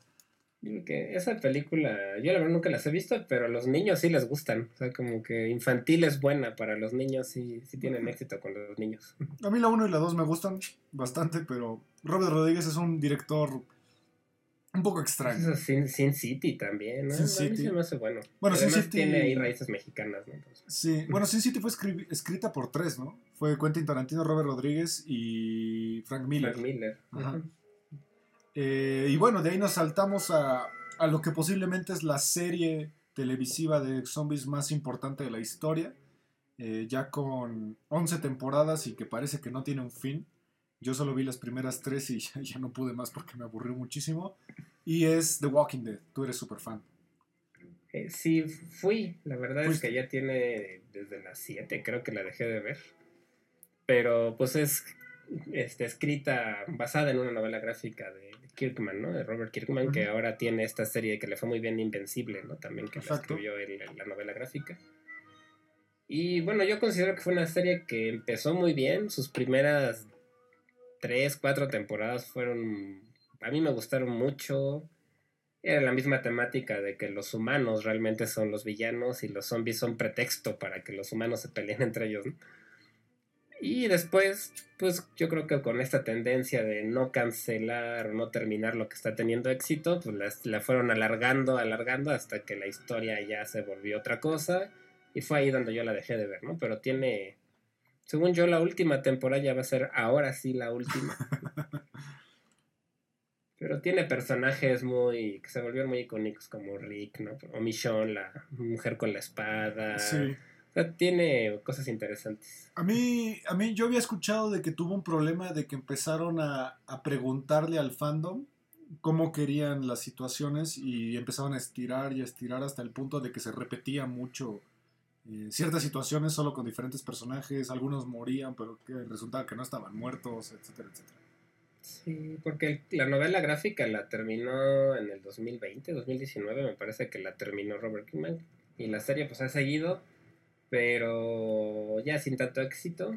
Que esa película, yo la verdad nunca las he visto, pero a los niños sí les gustan. O sea, como que infantil es buena para los niños, sí, sí tienen éxito con los niños. A mí la 1 y la 2 me gustan bastante, pero Robert Rodríguez es un director un poco extraño. Sin, Sin, City también, ¿no? Sin City. me hace bueno. Bueno, Sin City. Tiene ahí raíces mexicanas, ¿no? Sí, bueno, Sin City fue escrita por tres, ¿no? Fue Quentin Tarantino, Robert Rodríguez y Frank Miller. Frank Miller. Ajá. Eh, y bueno, de ahí nos saltamos a, a lo que posiblemente es la serie televisiva de zombies más importante de la historia. Eh, ya con 11 temporadas y que parece que no tiene un fin. Yo solo vi las primeras tres y ya, no pude más porque me aburrió muchísimo. Y es The Walking Dead. Tú eres súper fan. Eh, sí, fui. La verdad es que ya tiene desde las 7, creo que la dejé de ver. Pero pues es este, escrita basada en una novela gráfica de Kirkman, ¿no? De Robert Kirkman, que ahora tiene esta serie que le fue muy bien Invencible, ¿no? También que la escribió él, la novela gráfica. Y bueno, yo considero que fue una serie que empezó muy bien. Sus primeras tres, cuatro temporadas fueron, a mí me gustaron mucho. Era la misma temática de que los humanos realmente son los villanos y los zombies son pretexto para que los humanos se peleen entre ellos. Y después, pues yo creo que con esta tendencia de no cancelar no terminar lo que está teniendo éxito, pues la, fueron alargando, alargando hasta que la historia ya se volvió otra cosa. Y fue ahí donde yo la dejé de ver, ¿no? Pero tiene, según yo, la última temporada ya va a ser ahora sí la última. Pero tiene personajes muy. que se volvieron muy icónicos como Rick, ¿no? O Michonne, la mujer con la espada. Sí. O sea, tiene cosas interesantes. A mí, a mí, yo había escuchado de que tuvo un problema de que empezaron a, a preguntarle al fandom cómo querían las situaciones y empezaron a estirar y a estirar hasta el punto de que se repetía mucho eh, ciertas situaciones solo con diferentes personajes, algunos morían, pero que resultaba que no estaban muertos, etcétera, etcétera. Sí, porque la novela gráfica la terminó en el 2020, 2019, me parece que la terminó Robert Kirkman. Y la serie pues ha seguido, pero ya sin tanto éxito.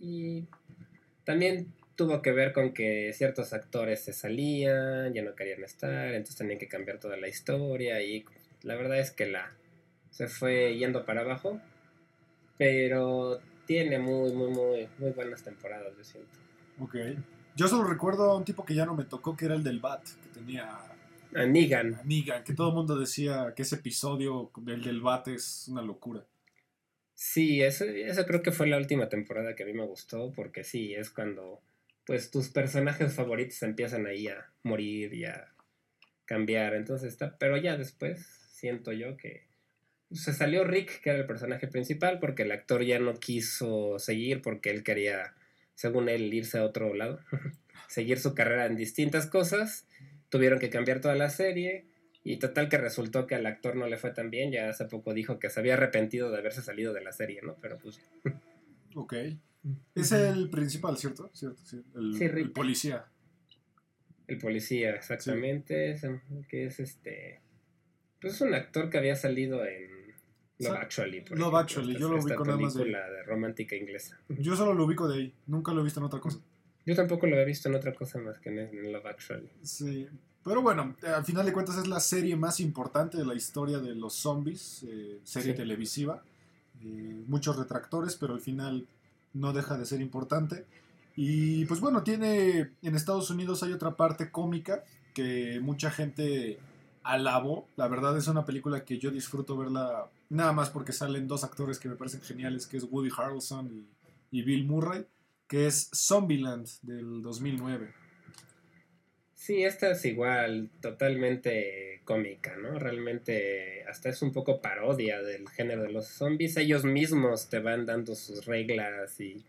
Y también tuvo que ver con que ciertos actores se salían, ya no querían estar, entonces tenían que cambiar toda la historia. Y la verdad es que la, se fue yendo para abajo. Pero tiene muy, muy, muy, muy buenas temporadas, yo siento. Ok. Yo solo recuerdo a un tipo que ya no me tocó, que era el del Bat, que tenía... A Negan. A Negan, que todo el mundo decía que ese episodio del del Bat es una locura. Sí, eso, eso creo que fue la última temporada que a mí me gustó, porque sí, es cuando pues tus personajes favoritos empiezan ahí a morir y a cambiar. Entonces está, pero ya después siento yo que se salió Rick, que era el personaje principal, porque el actor ya no quiso seguir porque él quería, según él, irse a otro lado, seguir su carrera en distintas cosas. Tuvieron que cambiar toda la serie y total que resultó que al actor no le fue tan bien. Ya hace poco dijo que se había arrepentido de haberse salido de la serie, ¿no? Pero pues... Ok. Es el principal, ¿cierto? ¿Cierto? Sí. El, Sí, el policía. El policía, exactamente. Que es este. Pues es un actor que había salido en Love Actually. por Love ejemplo, Actually, yo lo ubico nada más de- película de romántica inglesa. Yo solo lo ubico de ahí. Nunca lo he visto en otra cosa. Yo tampoco lo había visto en otra cosa más que en, en Love Actually. Sí. Pero bueno, eh, al final de cuentas es la serie más importante de la historia de los zombies, eh, serie Sí. televisiva. Eh, muchos retractores, pero al final no deja de ser importante. Y pues bueno, tiene en Estados Unidos hay otra parte cómica que mucha gente alabó. La verdad es una película que yo disfruto verla nada más porque salen dos actores que me parecen geniales, que es Woody Harrelson y, y Bill Murray, que es Zombieland del 2009. Sí, esta es igual, totalmente cómica, ¿no? Realmente hasta es un poco parodia del género de los zombies. Ellos mismos te van dando sus reglas y,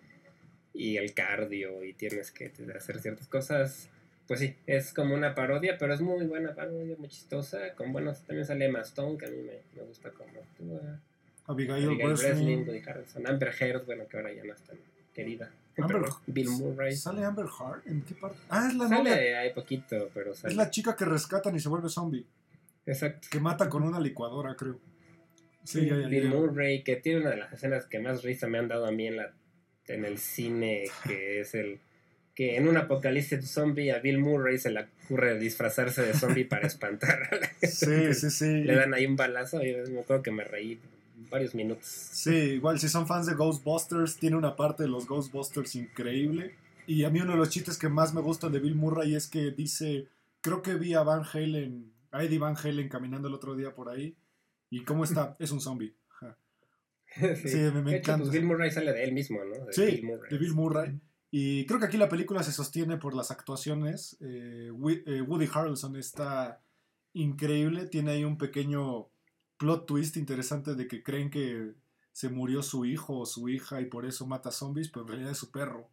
y el cardio y tienes que hacer ciertas cosas. Pues sí, es como una parodia, pero es muy buena parodia, muy chistosa. Con buenos, también sale Emma Stone, que a mí me, me gusta como actúa. Abigail, Abigail Breslin. Breslin, Woody Harrelson, Amber Heard, bueno, que ahora ya no es tan querida. Amber- Pero Bill Murray. ¿Sale Amber Heard? ¿En qué parte? Ah, es la novia. Sale ahí poquito, pero sale. Es la chica que rescatan y se vuelve zombie. Exacto. Que mata con una licuadora, creo. Sí, Sí, ya, ya, Bill ya. Murray, que tiene una de las escenas que más risa me han dado a mí en, la, en el cine, que es el que en un apocalipsis zombie a Bill Murray se le ocurre disfrazarse de zombie para espantar a la gente. Sí, sí, sí. Le dan ahí un balazo y me acuerdo que me reí varios minutos. Sí, igual si son fans de Ghostbusters, tiene una parte de los Ghostbusters increíble. Y a mí uno de los chistes que más me gustan de Bill Murray es que dice, creo que vi a Van Halen, a Eddie Van Halen caminando el otro día por ahí. ¿Y cómo está? Es un zombie. Ja. Sí, me- me hecho, encanta. pues Bill Murray sale de él mismo, ¿no? De Sí, Bill Murray. de Bill Murray. Y creo que aquí la película se sostiene por las actuaciones. Eh, eh, Woody Harrelson está increíble. Tiene ahí un pequeño plot twist interesante de que creen que se murió su hijo o su hija y por eso mata zombies, pero en realidad es su perro.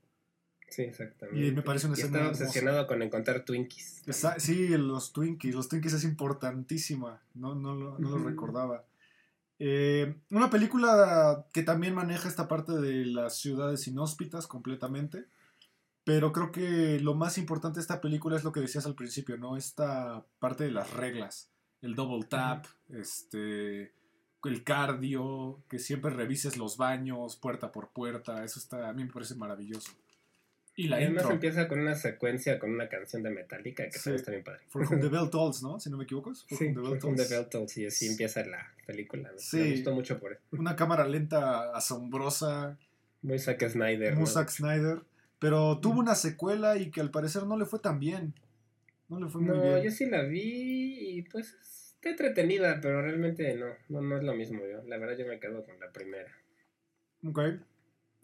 Sí, exactamente. Y me parece una Y escena está hermosa. obsesionado con encontrar Twinkies. Sí, los Twinkies. Los Twinkies es importantísima. No, no, no lo recordaba. Eh, una película que también maneja esta parte de las ciudades inhóspitas completamente. Pero creo que lo más importante de esta película es lo que decías al principio, ¿no? Esta parte de las reglas. El double tap, este, el cardio, que siempre revises los baños puerta por puerta. Eso está, a mí me parece maravilloso. Y la Además intro. empieza con una secuencia con una canción de Metallica que Sí. también está bien padre. For Whom the Bell Tolls, ¿no? Si no me equivoco. For Sí, the Bell For Whom the. Bell Tolls, y así empieza la película. ¿no? Sí. Me gustó mucho por eso. Una cámara lenta asombrosa, Muy Zack Snyder. muy ¿no? Zack Snyder, pero tuvo una secuela y que al parecer no le fue tan bien. No le fue muy No, bien. yo sí la vi y pues está entretenida, pero realmente no, no, no es lo mismo yo. La verdad yo me quedo con la primera. Ok.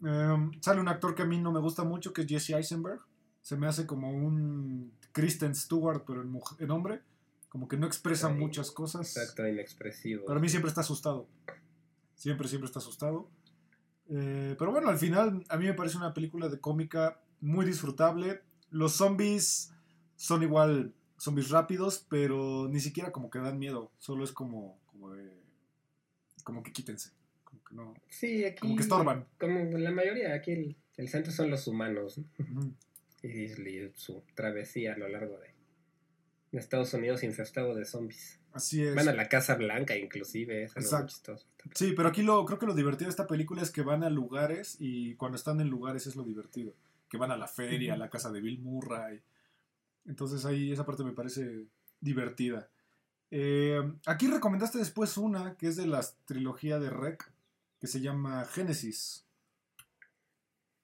Em, sale un actor que a mí no me gusta mucho, que es Jesse Eisenberg. Se me hace como un Kristen Stewart, pero en, hombre. Como que no expresa Ay, muchas cosas. Exacto, inexpresivo. Para mí siempre está asustado. Siempre, siempre está asustado. Eh, pero bueno, al final a mí me parece una película de cómica muy disfrutable. Los zombies son igual zombies rápidos, pero ni siquiera como que dan miedo. Solo es como, como, de- como que quítense. Como que no. Sí, aquí. Como que estorban. Como la mayoría, aquí el, el centro son los humanos. Y, su travesía a lo largo de, de Estados Unidos infestado de zombies. Así es. Van a la Casa Blanca, inclusive, es Exacto. chistoso. Sí, pero aquí lo, creo que lo divertido de esta película es que van a lugares y cuando están en lugares es lo divertido. Que van a la feria, a la casa de Bill Murray. Entonces ahí esa parte me parece divertida. Eh, aquí recomendaste después una que es de la trilogía de Rec, que se llama Génesis.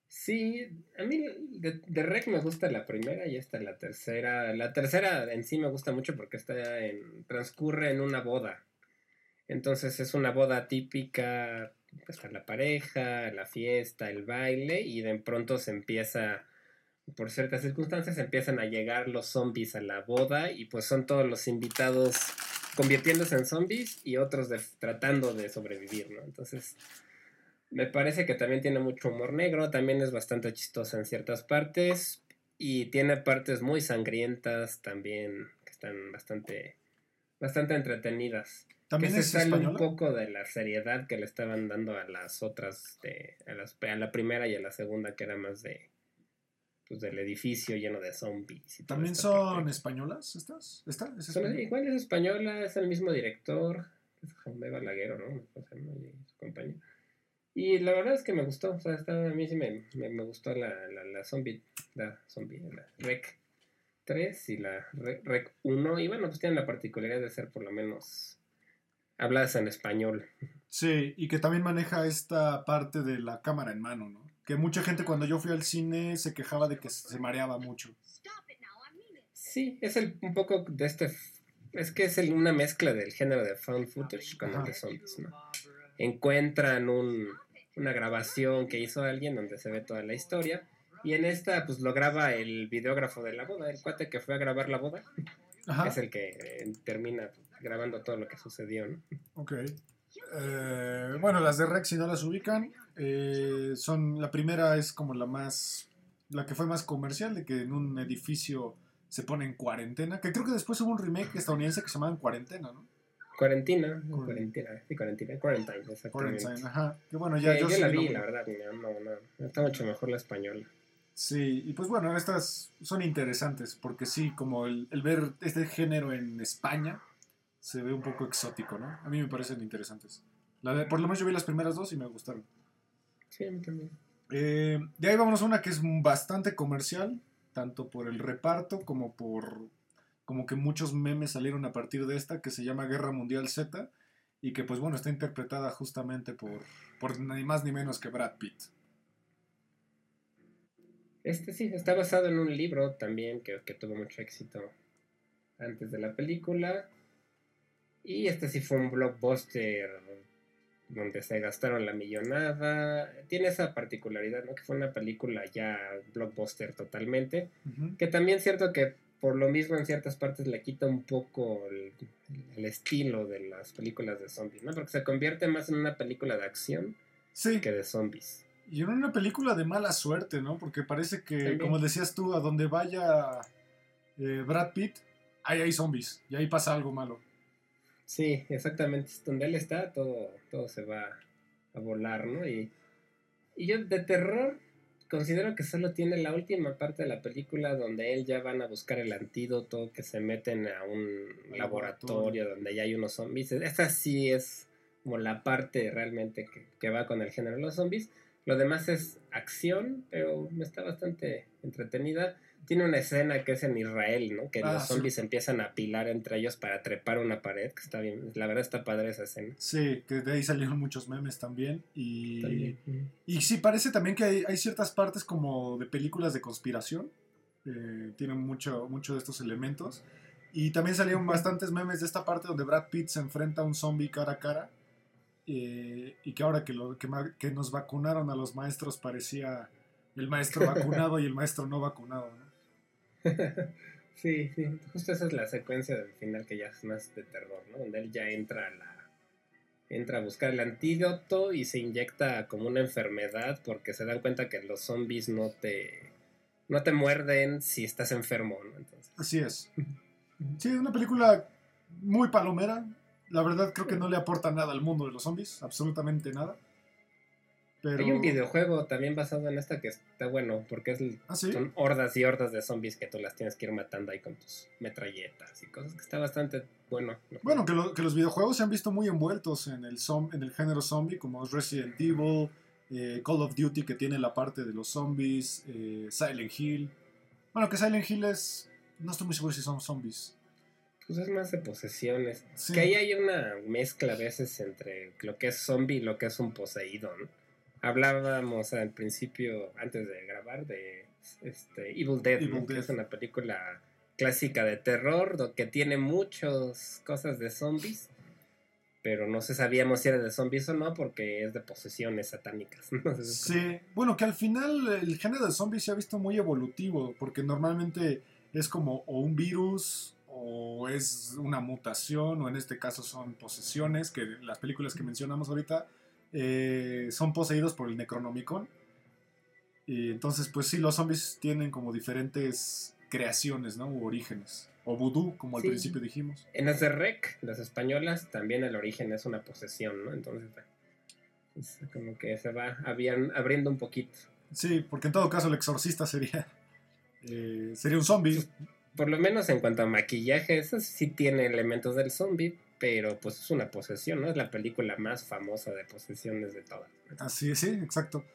Sí, a mí de, de Rec me gusta la primera y esta la tercera. La tercera en sí me gusta mucho porque está en, transcurre en una boda. Entonces es una boda típica, pues, está la pareja, la fiesta, el baile y de pronto se empieza por ciertas circunstancias empiezan a llegar los zombies a la boda y pues son todos los invitados convirtiéndose en zombies y otros tratando de sobrevivir, ¿no? Entonces, me parece que también tiene mucho humor negro, también es bastante chistosa en ciertas partes y tiene partes muy sangrientas también que están bastante bastante entretenidas. También que se sale un poco de la seriedad que le estaban dando a las otras de a, las, a la primera y a la segunda que era más de pues, del edificio lleno de zombies. ¿También son españolas estas? ¿Esta? ¿Es igual es española, es el mismo director, es Jaime Balaguer, ¿no? su compañía. Y la verdad es que me gustó, o sea, a mí sí me, me, gustó la, la, la, zombie, la zombie, la Rec 3 y la Rec 1. Y bueno, pues tienen la particularidad de ser por lo menos habladas en español. Sí, y que también maneja esta parte de la cámara en mano, ¿no? Que mucha gente cuando yo fui al cine se quejaba de que se mareaba mucho. Sí, es el, un poco de este... Es que es el, una mezcla del género de found footage con el de zombies, ¿no? Encuentran un, una grabación que hizo alguien donde se ve toda la historia. Y en esta, pues lo graba el videógrafo de la boda, el cuate que fue a grabar la boda. Es el que eh, termina grabando todo lo que sucedió, ¿no? Ok. Eh, bueno, las de Rex, si no las ubican, eh, son. La primera es como la más. La que fue más comercial, de que en un edificio se pone en cuarentena. Que creo que después hubo un remake estadounidense que se llamaba En Cuarentena, ¿no? Cuarentena, cuarentena, sí, cuarentena, quarantine, exactamente. Quarantine, ajá. Que bueno, ya yo, la vi, la verdad, no, no, está mucho mejor la española. Sí, y pues bueno, estas son interesantes, porque sí, como el, el, ver este género en España se ve un poco exótico, ¿no? A mí me parecen interesantes. La por lo menos yo vi las primeras dos y me gustaron. Sí, a mí también. Eh, de ahí vamos a una que es bastante comercial, tanto por el reparto como por como que muchos memes salieron a partir de esta, que se llama Guerra Mundial Z, y que pues bueno, está interpretada justamente por, por ni más ni menos que Brad Pitt. Este sí, está basado en un libro también que, que tuvo mucho éxito antes de la película. Y este sí fue un blockbuster donde se gastaron la millonada. Tiene esa particularidad, ¿no? Que fue una película ya blockbuster totalmente. Que también es cierto que por lo mismo en ciertas partes le quita un poco el, estilo de las películas de zombies, ¿no? Porque se convierte más en una película de acción que de zombies. Y en una película de mala suerte, ¿no? Porque parece que, como decías tú, a donde vaya eh, Brad Pitt, ahí hay zombies y ahí pasa algo malo. Sí, exactamente. Donde él está, todo, todo se va a volar, ¿no? Y, y yo de terror considero que solo tiene la última parte de la película donde él ya van a buscar el antídoto, que se meten a un laboratorio, donde ya hay unos zombies. Esa sí es como la parte realmente que, que va con el género de los zombies. Lo demás es acción, pero está bastante entretenida. Tiene una escena que es en Israel, ¿no? Que los ah, zombies empiezan a pilar entre ellos para trepar una pared, que está bien. La verdad está padre esa escena. Sí, que de ahí salieron muchos memes también. Y, y sí, parece también que hay, ciertas partes como de películas de conspiración. Eh, tienen mucho, mucho de estos elementos. Y también salieron bastantes memes de esta parte donde Brad Pitt se enfrenta a un zombie cara a cara. Eh, y que ahora que, lo, que, que, nos vacunaron a los maestros parecía el maestro vacunado y el maestro no vacunado. ¿no? sí, sí, justo esa es la secuencia del final que ya es más de terror, ¿no? Donde él ya entra a la entra a buscar el antídoto y se inyecta como una enfermedad porque se dan cuenta que los zombies no te no te muerden si estás enfermo, ¿no? Entonces. Así es. Sí, es una película muy palomera. La verdad creo que no le aporta nada al mundo de los zombies, absolutamente nada. Hay un videojuego también basado en esta que está bueno, porque es, ¿Ah, son hordas y hordas de zombies que tú las tienes que ir matando ahí con tus metralletas y cosas que está bastante bueno. Bueno, que, los videojuegos se han visto muy envueltos en el, en el género zombie, como Resident Evil, eh, Call of Duty, que tiene la parte de los zombies, eh, Silent Hill. Bueno, que Silent Hill es... No estoy muy seguro si son zombies. Pues es más de posesiones. Que ahí hay una mezcla a veces entre lo que es zombie y lo que es un poseído, ¿no? Hablábamos al principio, antes de grabar, de este, Evil Dead, que es una película clásica de terror que tiene muchas cosas de zombies, pero no se sabíamos si era de zombies o no porque es de posesiones satánicas. sí, bueno, que al final el género de zombies se ha visto muy evolutivo, porque normalmente es como o un virus o es una mutación, o en este caso son posesiones, que las películas que mencionamos ahorita eh, son poseídos por el Necronomicon. Y entonces, pues sí, los zombies tienen como diferentes creaciones, ¿no? U orígenes. O vudú, como al principio dijimos. En las de Rec, las españolas, también el origen es una posesión, ¿no? Entonces, es como que se va abriendo un poquito. Sí, porque en todo caso el exorcista sería, eh, sería un zombie. Pues, por lo menos en cuanto a maquillaje, eso sí tiene elementos del zombie, pero pues es una posesión, ¿no? Es la película más famosa de posesiones de todas. Así es, sí, exacto.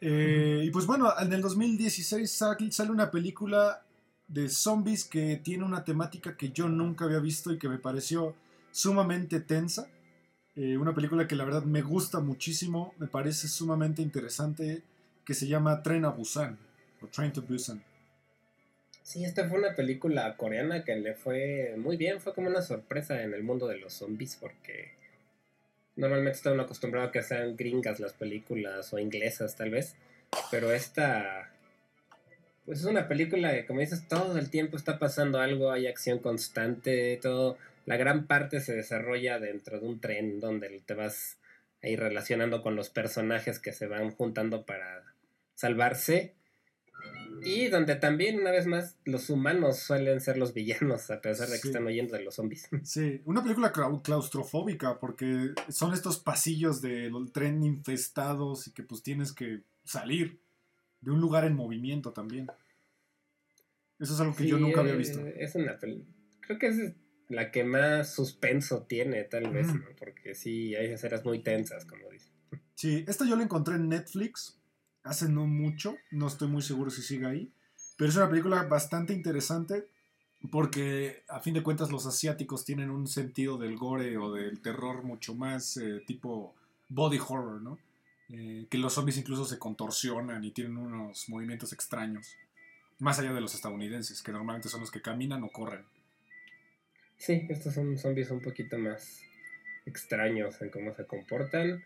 Eh, y pues bueno, en el 2016 sale una película de zombies que tiene una temática que yo nunca había visto y que me pareció sumamente tensa. Eh, una película que la verdad me gusta muchísimo, me parece sumamente interesante, que se llama Tren a Busan, o Train to Busan. Sí, esta fue una película coreana que le fue muy bien, fue como una sorpresa en el mundo de los zombies porque normalmente está uno acostumbrado a que sean gringas las películas o inglesas tal vez, pero esta pues es una película que, como dices, todo el tiempo está pasando algo, hay acción constante, todo, la gran parte se desarrolla dentro de un tren donde te vas ahí relacionando con los personajes que se van juntando para salvarse. Y donde también, una vez más, los humanos suelen ser los villanos, a pesar de que están oyendo de los zombies. Sí, una película claustrofóbica, porque son estos pasillos del tren infestados y que pues tienes que salir de un lugar en movimiento también. Eso es algo que yo nunca había visto. Es una creo que es la que más suspenso tiene, tal vez, porque sí, hay escenas muy tensas, como dice. Sí, esta yo la encontré en Netflix hace no mucho, no estoy muy seguro si sigue ahí, pero es una película bastante interesante porque a fin de cuentas los asiáticos tienen un sentido del gore o del terror mucho más eh, tipo body horror, ¿no? Eh, que los zombies incluso se contorsionan y tienen unos movimientos extraños. Más allá de los estadounidenses, que normalmente son los que caminan o corren. Sí, estos son zombies un poquito más extraños en cómo se comportan.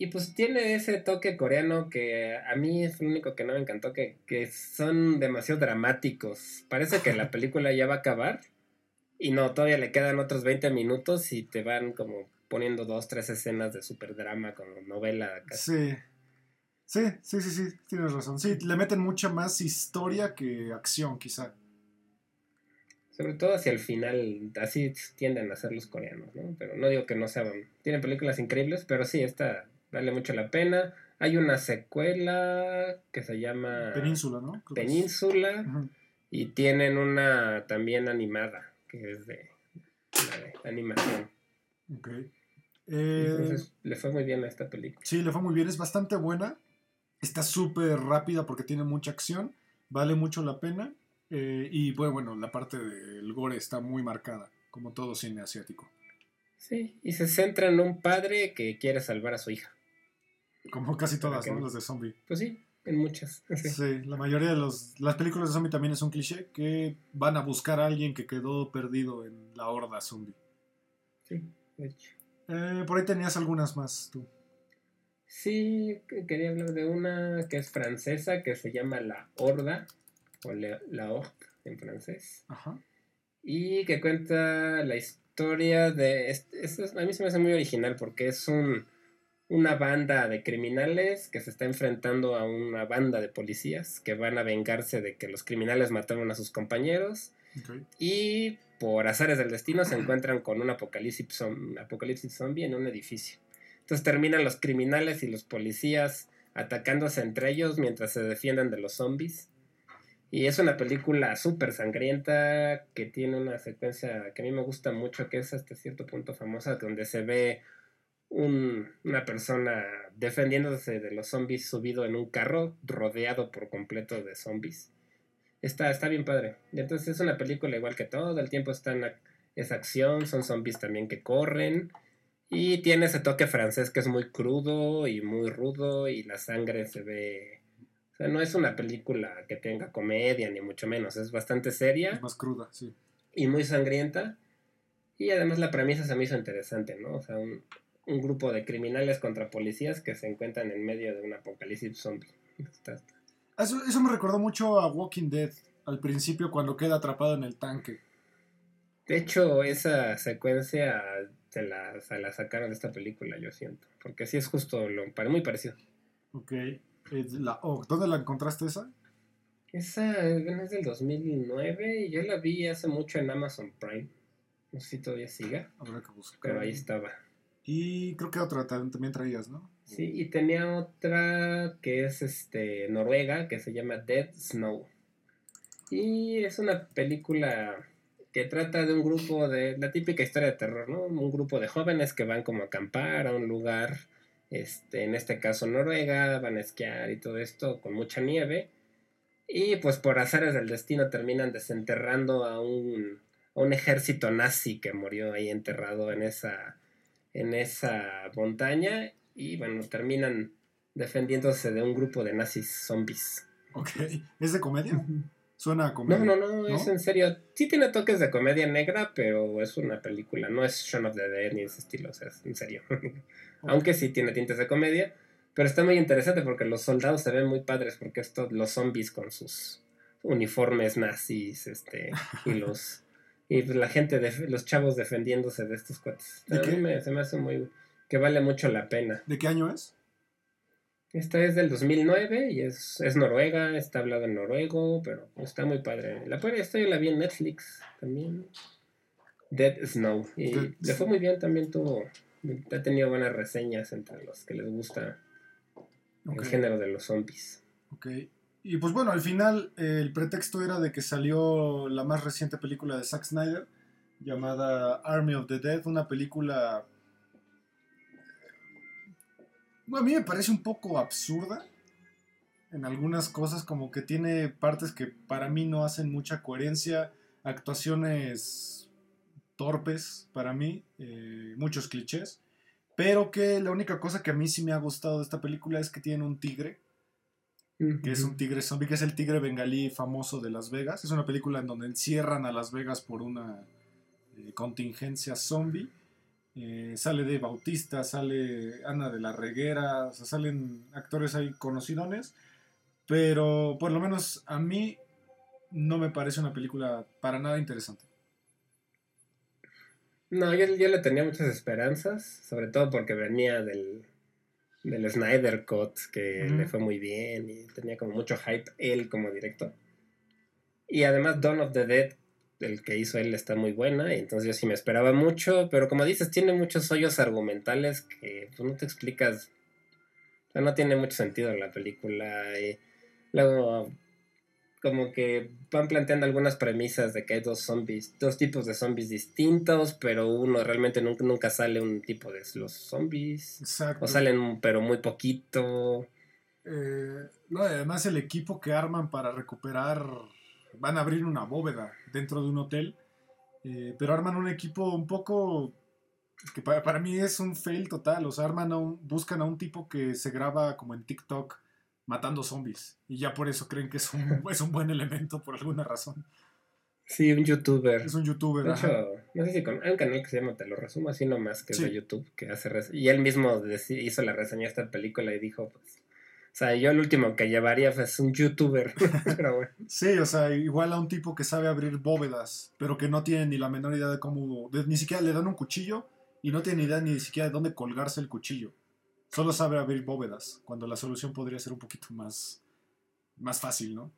Y pues tiene ese toque coreano que a mí es lo único que no me encantó, que, que son demasiado dramáticos. Parece que la película ya va a acabar. Y no, todavía le quedan otros 20 minutos y te van como poniendo dos, tres escenas de super drama con novela. Sí. Sí, sí, sí, sí, tienes razón. Sí, le meten mucha más historia que acción, quizá. Sobre todo hacia el final, así tienden a ser los coreanos, ¿no? Pero no digo que no sean. Tienen películas increíbles, pero sí, esta vale mucho la pena. Hay una secuela que se llama. Península, ¿no? Península. Y tienen una también animada, que es de, de animación. Ok. Entonces, eh, le fue muy bien a esta película. Sí, le fue muy bien, es bastante buena. Está súper rápida porque tiene mucha acción. Vale mucho la pena. Eh, y bueno, bueno, la parte del gore está muy marcada, como todo cine asiático. Sí, y se centra en un padre que quiere salvar a su hija. Como casi todas, ¿no? Las de zombie. Pues sí, en muchas. Sí. la mayoría de los, las películas de zombie también es un cliché que van a buscar a alguien que quedó perdido en la horda zombie. Sí, de hecho. Eh, por ahí tenías algunas más tú. Sí, quería hablar de una que es francesa, que se llama La Horda, o La, Horde en francés. Ajá. Y que cuenta la historia de... a mí se me hace muy original porque es un, una banda de criminales que se está enfrentando a una banda de policías que van a vengarse de que los criminales mataron a sus compañeros. Y por azares del destino se encuentran con un apocalipsis, apocalipsis zombie en un edificio. Entonces terminan los criminales y los policías atacándose entre ellos mientras se defienden de los zombies. Y es una película súper sangrienta que tiene una secuencia que a mí me gusta mucho, que es hasta cierto punto famosa, donde se ve una persona defendiéndose de los zombies subido en un carro rodeado por completo de zombies. Está, está bien padre. Y entonces es una película igual que todo, el tiempo está en esa acción, son zombies también que corren. Y tiene ese toque francés que es muy crudo y muy rudo y la sangre se ve... O sea, no es una película que tenga comedia ni mucho menos, es bastante seria. Es más cruda, sí. Y muy sangrienta. Y además la premisa se me hizo interesante, ¿no? O sea, un, un grupo de criminales contra policías que se encuentran en medio de un apocalipsis zombie. Está- Eso, eso me recordó mucho a Walking Dead al principio cuando queda atrapado en el tanque. De hecho, esa secuencia se la, se la sacaron de esta película, yo siento. Porque sí es justo lo, muy parecido. Ok. La- oh, ¿Dónde la encontraste esa? Esa es del 2009 y yo la vi hace mucho en Amazon Prime. No sé si todavía siga, Habrá que buscar. pero ahí estaba. Y creo que otra tam- también traías, ¿no? Sí, y tenía otra que es este Noruega, que se llama Dead Snow. Y es una película que trata de un grupo de la típica historia de terror, ¿no? Un grupo de jóvenes que van como a acampar a un lugar, este, en este caso Noruega, van a esquiar y todo esto con mucha nieve. Y pues por azares del destino terminan desenterrando a un, a un ejército nazi que murió ahí enterrado en esa, en esa montaña. Y bueno, terminan defendiéndose de un grupo de nazis zombies. Ok. ¿Es de comedia? Suena a comedia. No, no, no, es en serio. Sí tiene toques de comedia negra, pero es una película, no es Shaun of the Dead ni ese estilo, o sea, es en serio. Aunque sí tiene tintes de comedia, pero está muy interesante porque los soldados se ven muy padres, porque estos, los zombies con sus uniformes nazis, este, y los... Y pues la gente, de, los chavos defendiéndose de estos cuates. ¿De A mí me- se me hace muy... que vale mucho la pena. ¿De qué año es? Esta es del 2009 y es, es noruega, está hablado en noruego, pero está muy padre. La esta yo la vi en Netflix también. Dead Snow. Y Dead le fue muy bien, también tuvo, ha tenido buenas reseñas entre los que les gusta el género de los zombies. Ok. Y pues bueno, al final eh, el pretexto era de que salió la más reciente película de Zack Snyder llamada Army of the Dead, una película a mí me parece un poco absurda en algunas cosas, como que tiene partes que para mí no hacen mucha coherencia, actuaciones torpes para mí, eh, muchos clichés, pero que la única cosa que a mí sí me ha gustado de esta película es que tiene un tigre que es un tigre zombie, que es el tigre bengalí famoso de Las Vegas. Es una película en donde encierran a Las Vegas por una eh, contingencia zombie. Eh, sale de Bautista, sale Ana de la Reguera, o sea, salen actores ahí conocidones, pero por lo menos a mí no me parece una película para nada interesante. No, yo, yo le tenía muchas esperanzas, sobre todo porque venía del, del Snyder Cut, que le fue muy bien y tenía como mucho hype él como director. Y además Dawn of the Dead, el que hizo él, está muy buena, y entonces yo sí me esperaba mucho, pero como dices, tiene muchos hoyos argumentales que pues, no te explicas, o sea, no tiene mucho sentido la película. Y luego como que van planteando algunas premisas de que hay dos zombies, dos tipos de zombies distintos, pero uno realmente nunca, nunca sale un tipo de los zombies. Exacto. O salen pero muy poquito. Eh, no, además el equipo que arman para recuperar, van a abrir una bóveda dentro de un hotel, eh, pero arman un equipo un poco que para, para mí es un fail total, o sea, arman a un, buscan a un tipo que se graba como en TikTok matando zombies y ya por eso creen que es un, es un buen elemento por alguna razón. Sí, un youtuber. Es un youtuber. De ajá. hecho, no sé si con, hay un canal que se llama Te lo resumo así nomás, que Sí. es de YouTube, que hace y él mismo hizo la reseña de esta película y dijo, pues, o sea, yo el último que llevaría pues, es un youtuber. Pero bueno. Sí, o sea, igual a un tipo que sabe abrir bóvedas, pero que no tiene ni la menor idea de cómo, de- ni siquiera le dan un cuchillo y no tiene idea ni siquiera de dónde colgarse el cuchillo. Solo sabe abrir bóvedas, cuando la solución podría ser un poquito más, más fácil, ¿no?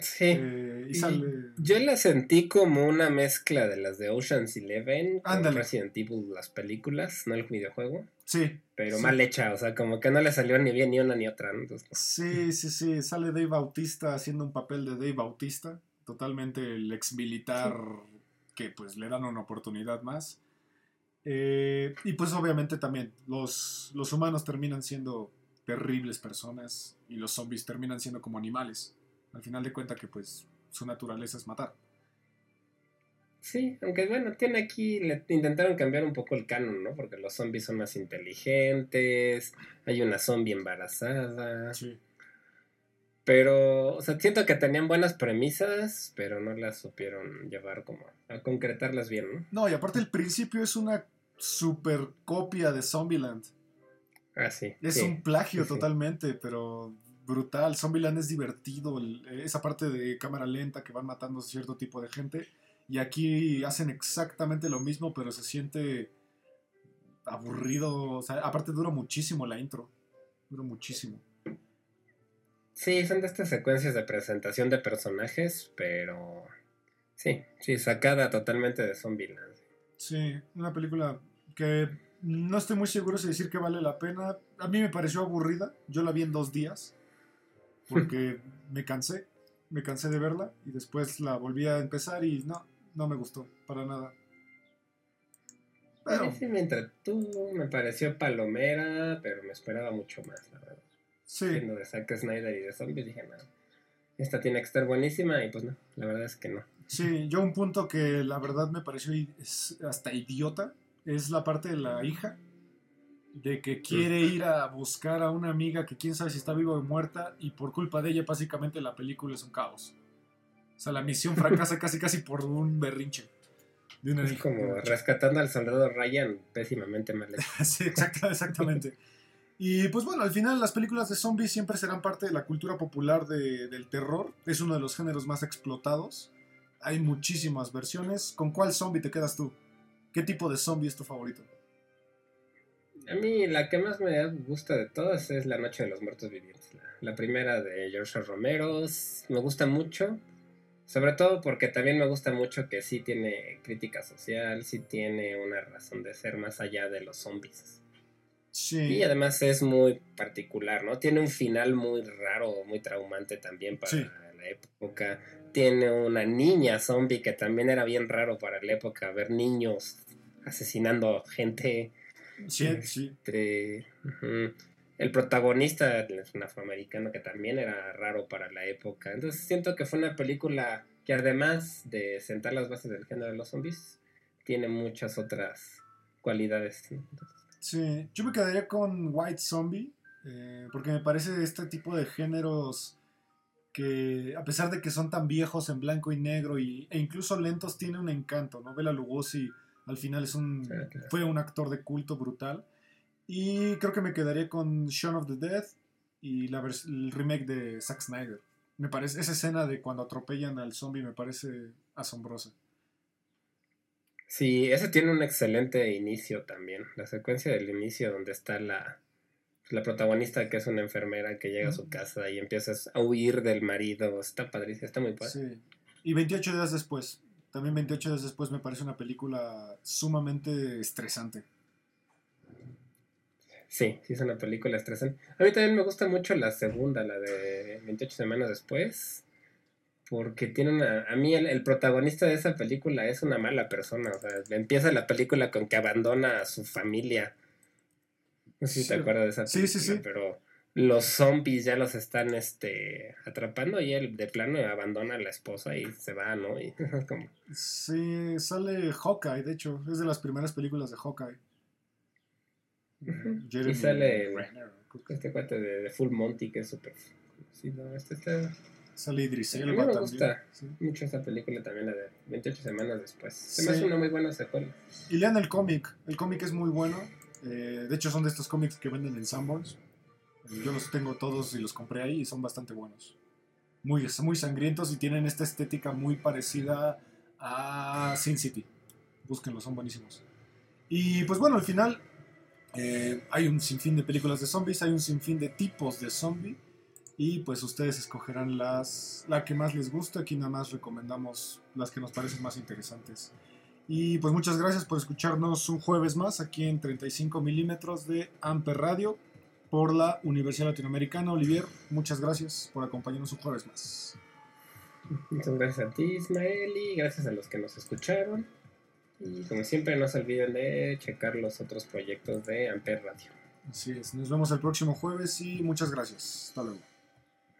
Sí. Eh, y sale... Yo la sentí como una mezcla de las de Ocean's Eleven con Ándale. Resident Evil, las películas, no el videojuego, Sí, pero Sí. mal hecha, o sea, como que no le salió ni bien ni una ni otra. ¿no? Entonces, sí, sí, sí, sale Dave Bautista haciendo un papel de Dave Bautista, totalmente el ex militar que pues le dan una oportunidad más. Eh, y pues obviamente también los, los humanos terminan siendo terribles personas y los zombies terminan siendo como animales. Al final de cuentas que pues su naturaleza es matar. Sí, aunque bueno, tiene aquí, le intentaron cambiar un poco el canon, ¿no? Porque los zombies son más inteligentes, hay una zombie embarazada, Sí. Pero, o sea, siento que tenían buenas premisas, pero no las supieron llevar como a concretarlas bien, ¿no? No, y aparte el principio es una super copia de Zombieland. Ah, sí. Es sí, un plagio sí, sí. totalmente, pero brutal. Zombieland es divertido, el- esa parte de cámara lenta que van matando a cierto tipo de gente. Y aquí hacen exactamente lo mismo, pero se siente aburrido. O sea, aparte dura muchísimo la intro. Dura muchísimo. Sí, son de estas secuencias de presentación de personajes, pero sí, sí, sacada totalmente de Zombieland. Sí, una película que no estoy muy seguro si decir que vale la pena. A mí me pareció aburrida. Yo la vi en dos días. Porque me cansé. Me cansé de verla. Y después la volví a empezar y no, no me gustó. Para nada. Pero sí me entretuvo, me pareció palomera, pero me esperaba mucho más, la verdad. Sí, Viendo de Zack Snyder y de zombies dije, no, esta tiene que estar buenísima y pues no, la verdad es que no. sí. Yo un punto que la verdad me pareció hasta idiota. Es la parte de la hija. De que quiere ir a buscar a una amiga que quién sabe si está viva o muerta. Y por culpa de ella básicamente la película es un caos. O sea, la misión fracasa casi casi por un berrinche. De una Es hija. como rescatando al soldado Ryan pésimamente mal hecho. Sí, exacta- exactamente. Y pues bueno, al final las películas de zombies siempre serán parte de la cultura popular de- del terror. Es uno de los géneros más explotados. Hay muchísimas versiones. ¿Con cuál zombie te quedas tú? ¿Qué tipo de zombie es tu favorito? A mí la que más me gusta de todas es La Noche de los Muertos Vivientes. La, la primera de George Romero me gusta mucho, sobre todo porque también me gusta mucho que sí tiene crítica social, sí tiene una razón de ser más allá de los zombies. Sí. Y además es muy particular, ¿no? Tiene un final muy raro, muy traumante también para Sí. la época. Tiene una niña zombie que también era bien raro para la época, ver niños asesinando gente. Sí, sí. Ujú. El protagonista es un afroamericano que también era raro para la época. Entonces siento que fue una película que además de sentar las bases del género de los zombies, tiene muchas otras cualidades. ¿no? Entonces, Sí, yo me quedaría con White Zombie, eh, porque me parece este tipo de géneros que, a pesar de que son tan viejos en blanco y negro y, e incluso lentos, tiene un encanto, ¿no? Bela Lugosi al final es un, Sí, claro. fue un actor de culto brutal. Y creo que me quedaría con Shaun of the Dead y la el remake de Zack Snyder. Me parece, esa escena de cuando atropellan al zombie me parece asombrosa. Sí, ese tiene un excelente inicio también. La secuencia del inicio donde está la, la protagonista que es una enfermera que llega a su Ujú. casa y empiezas a huir del marido. Está padrísimo, está muy padre. Sí. Y 28 días después. También 28 días después me parece una película sumamente estresante. Sí, sí es una película estresante. A mí también me gusta mucho la segunda, la de 28 semanas después. Porque tiene una... A mí el, el protagonista de esa película es una mala persona. O sea, empieza la película con que abandona a su familia. No sé si te Sí. acuerdas de esa Sí, película. sí, sí. Pero los zombies ya los están este, atrapando y él de plano abandona a la esposa y se va, ¿no? Y como... Sí, sale Hawkeye, de hecho. Es de las primeras películas de Hawkeye. Jeremy Y sale Renner, este cuate de, de Full Monty que es súper... conocido. Este está... Sale Idris Elba me también. gusta. sí. mucho esa película también, la de 28 semanas después. Se Sí. me hace una muy buena secuela. Y lean el cómic. El cómic es muy bueno. Eh, de hecho, son de estos cómics que venden en Sanborns. Eh, Yo los tengo todos y los compré ahí y son bastante buenos. Muy, muy sangrientos y tienen esta estética muy parecida a Sin City. Búsquenlos, son buenísimos. Y pues bueno, al final eh, hay un sinfín de películas de zombies, hay un sinfín de tipos de zombie. Y pues ustedes escogerán las, la que más les gusta. Aquí nada más recomendamos las que nos parecen más interesantes. Y pues muchas gracias por escucharnos un jueves más aquí en 35 milímetros de Amper Radio por la Universidad Latinoamericana. Olivier, muchas gracias por acompañarnos un jueves más. Muchas gracias a ti, Ismael, y gracias a los que nos escucharon. Y como siempre, no se olviden de checar los otros proyectos de Amper Radio. Así es, nos vemos el próximo jueves y muchas gracias. Hasta luego.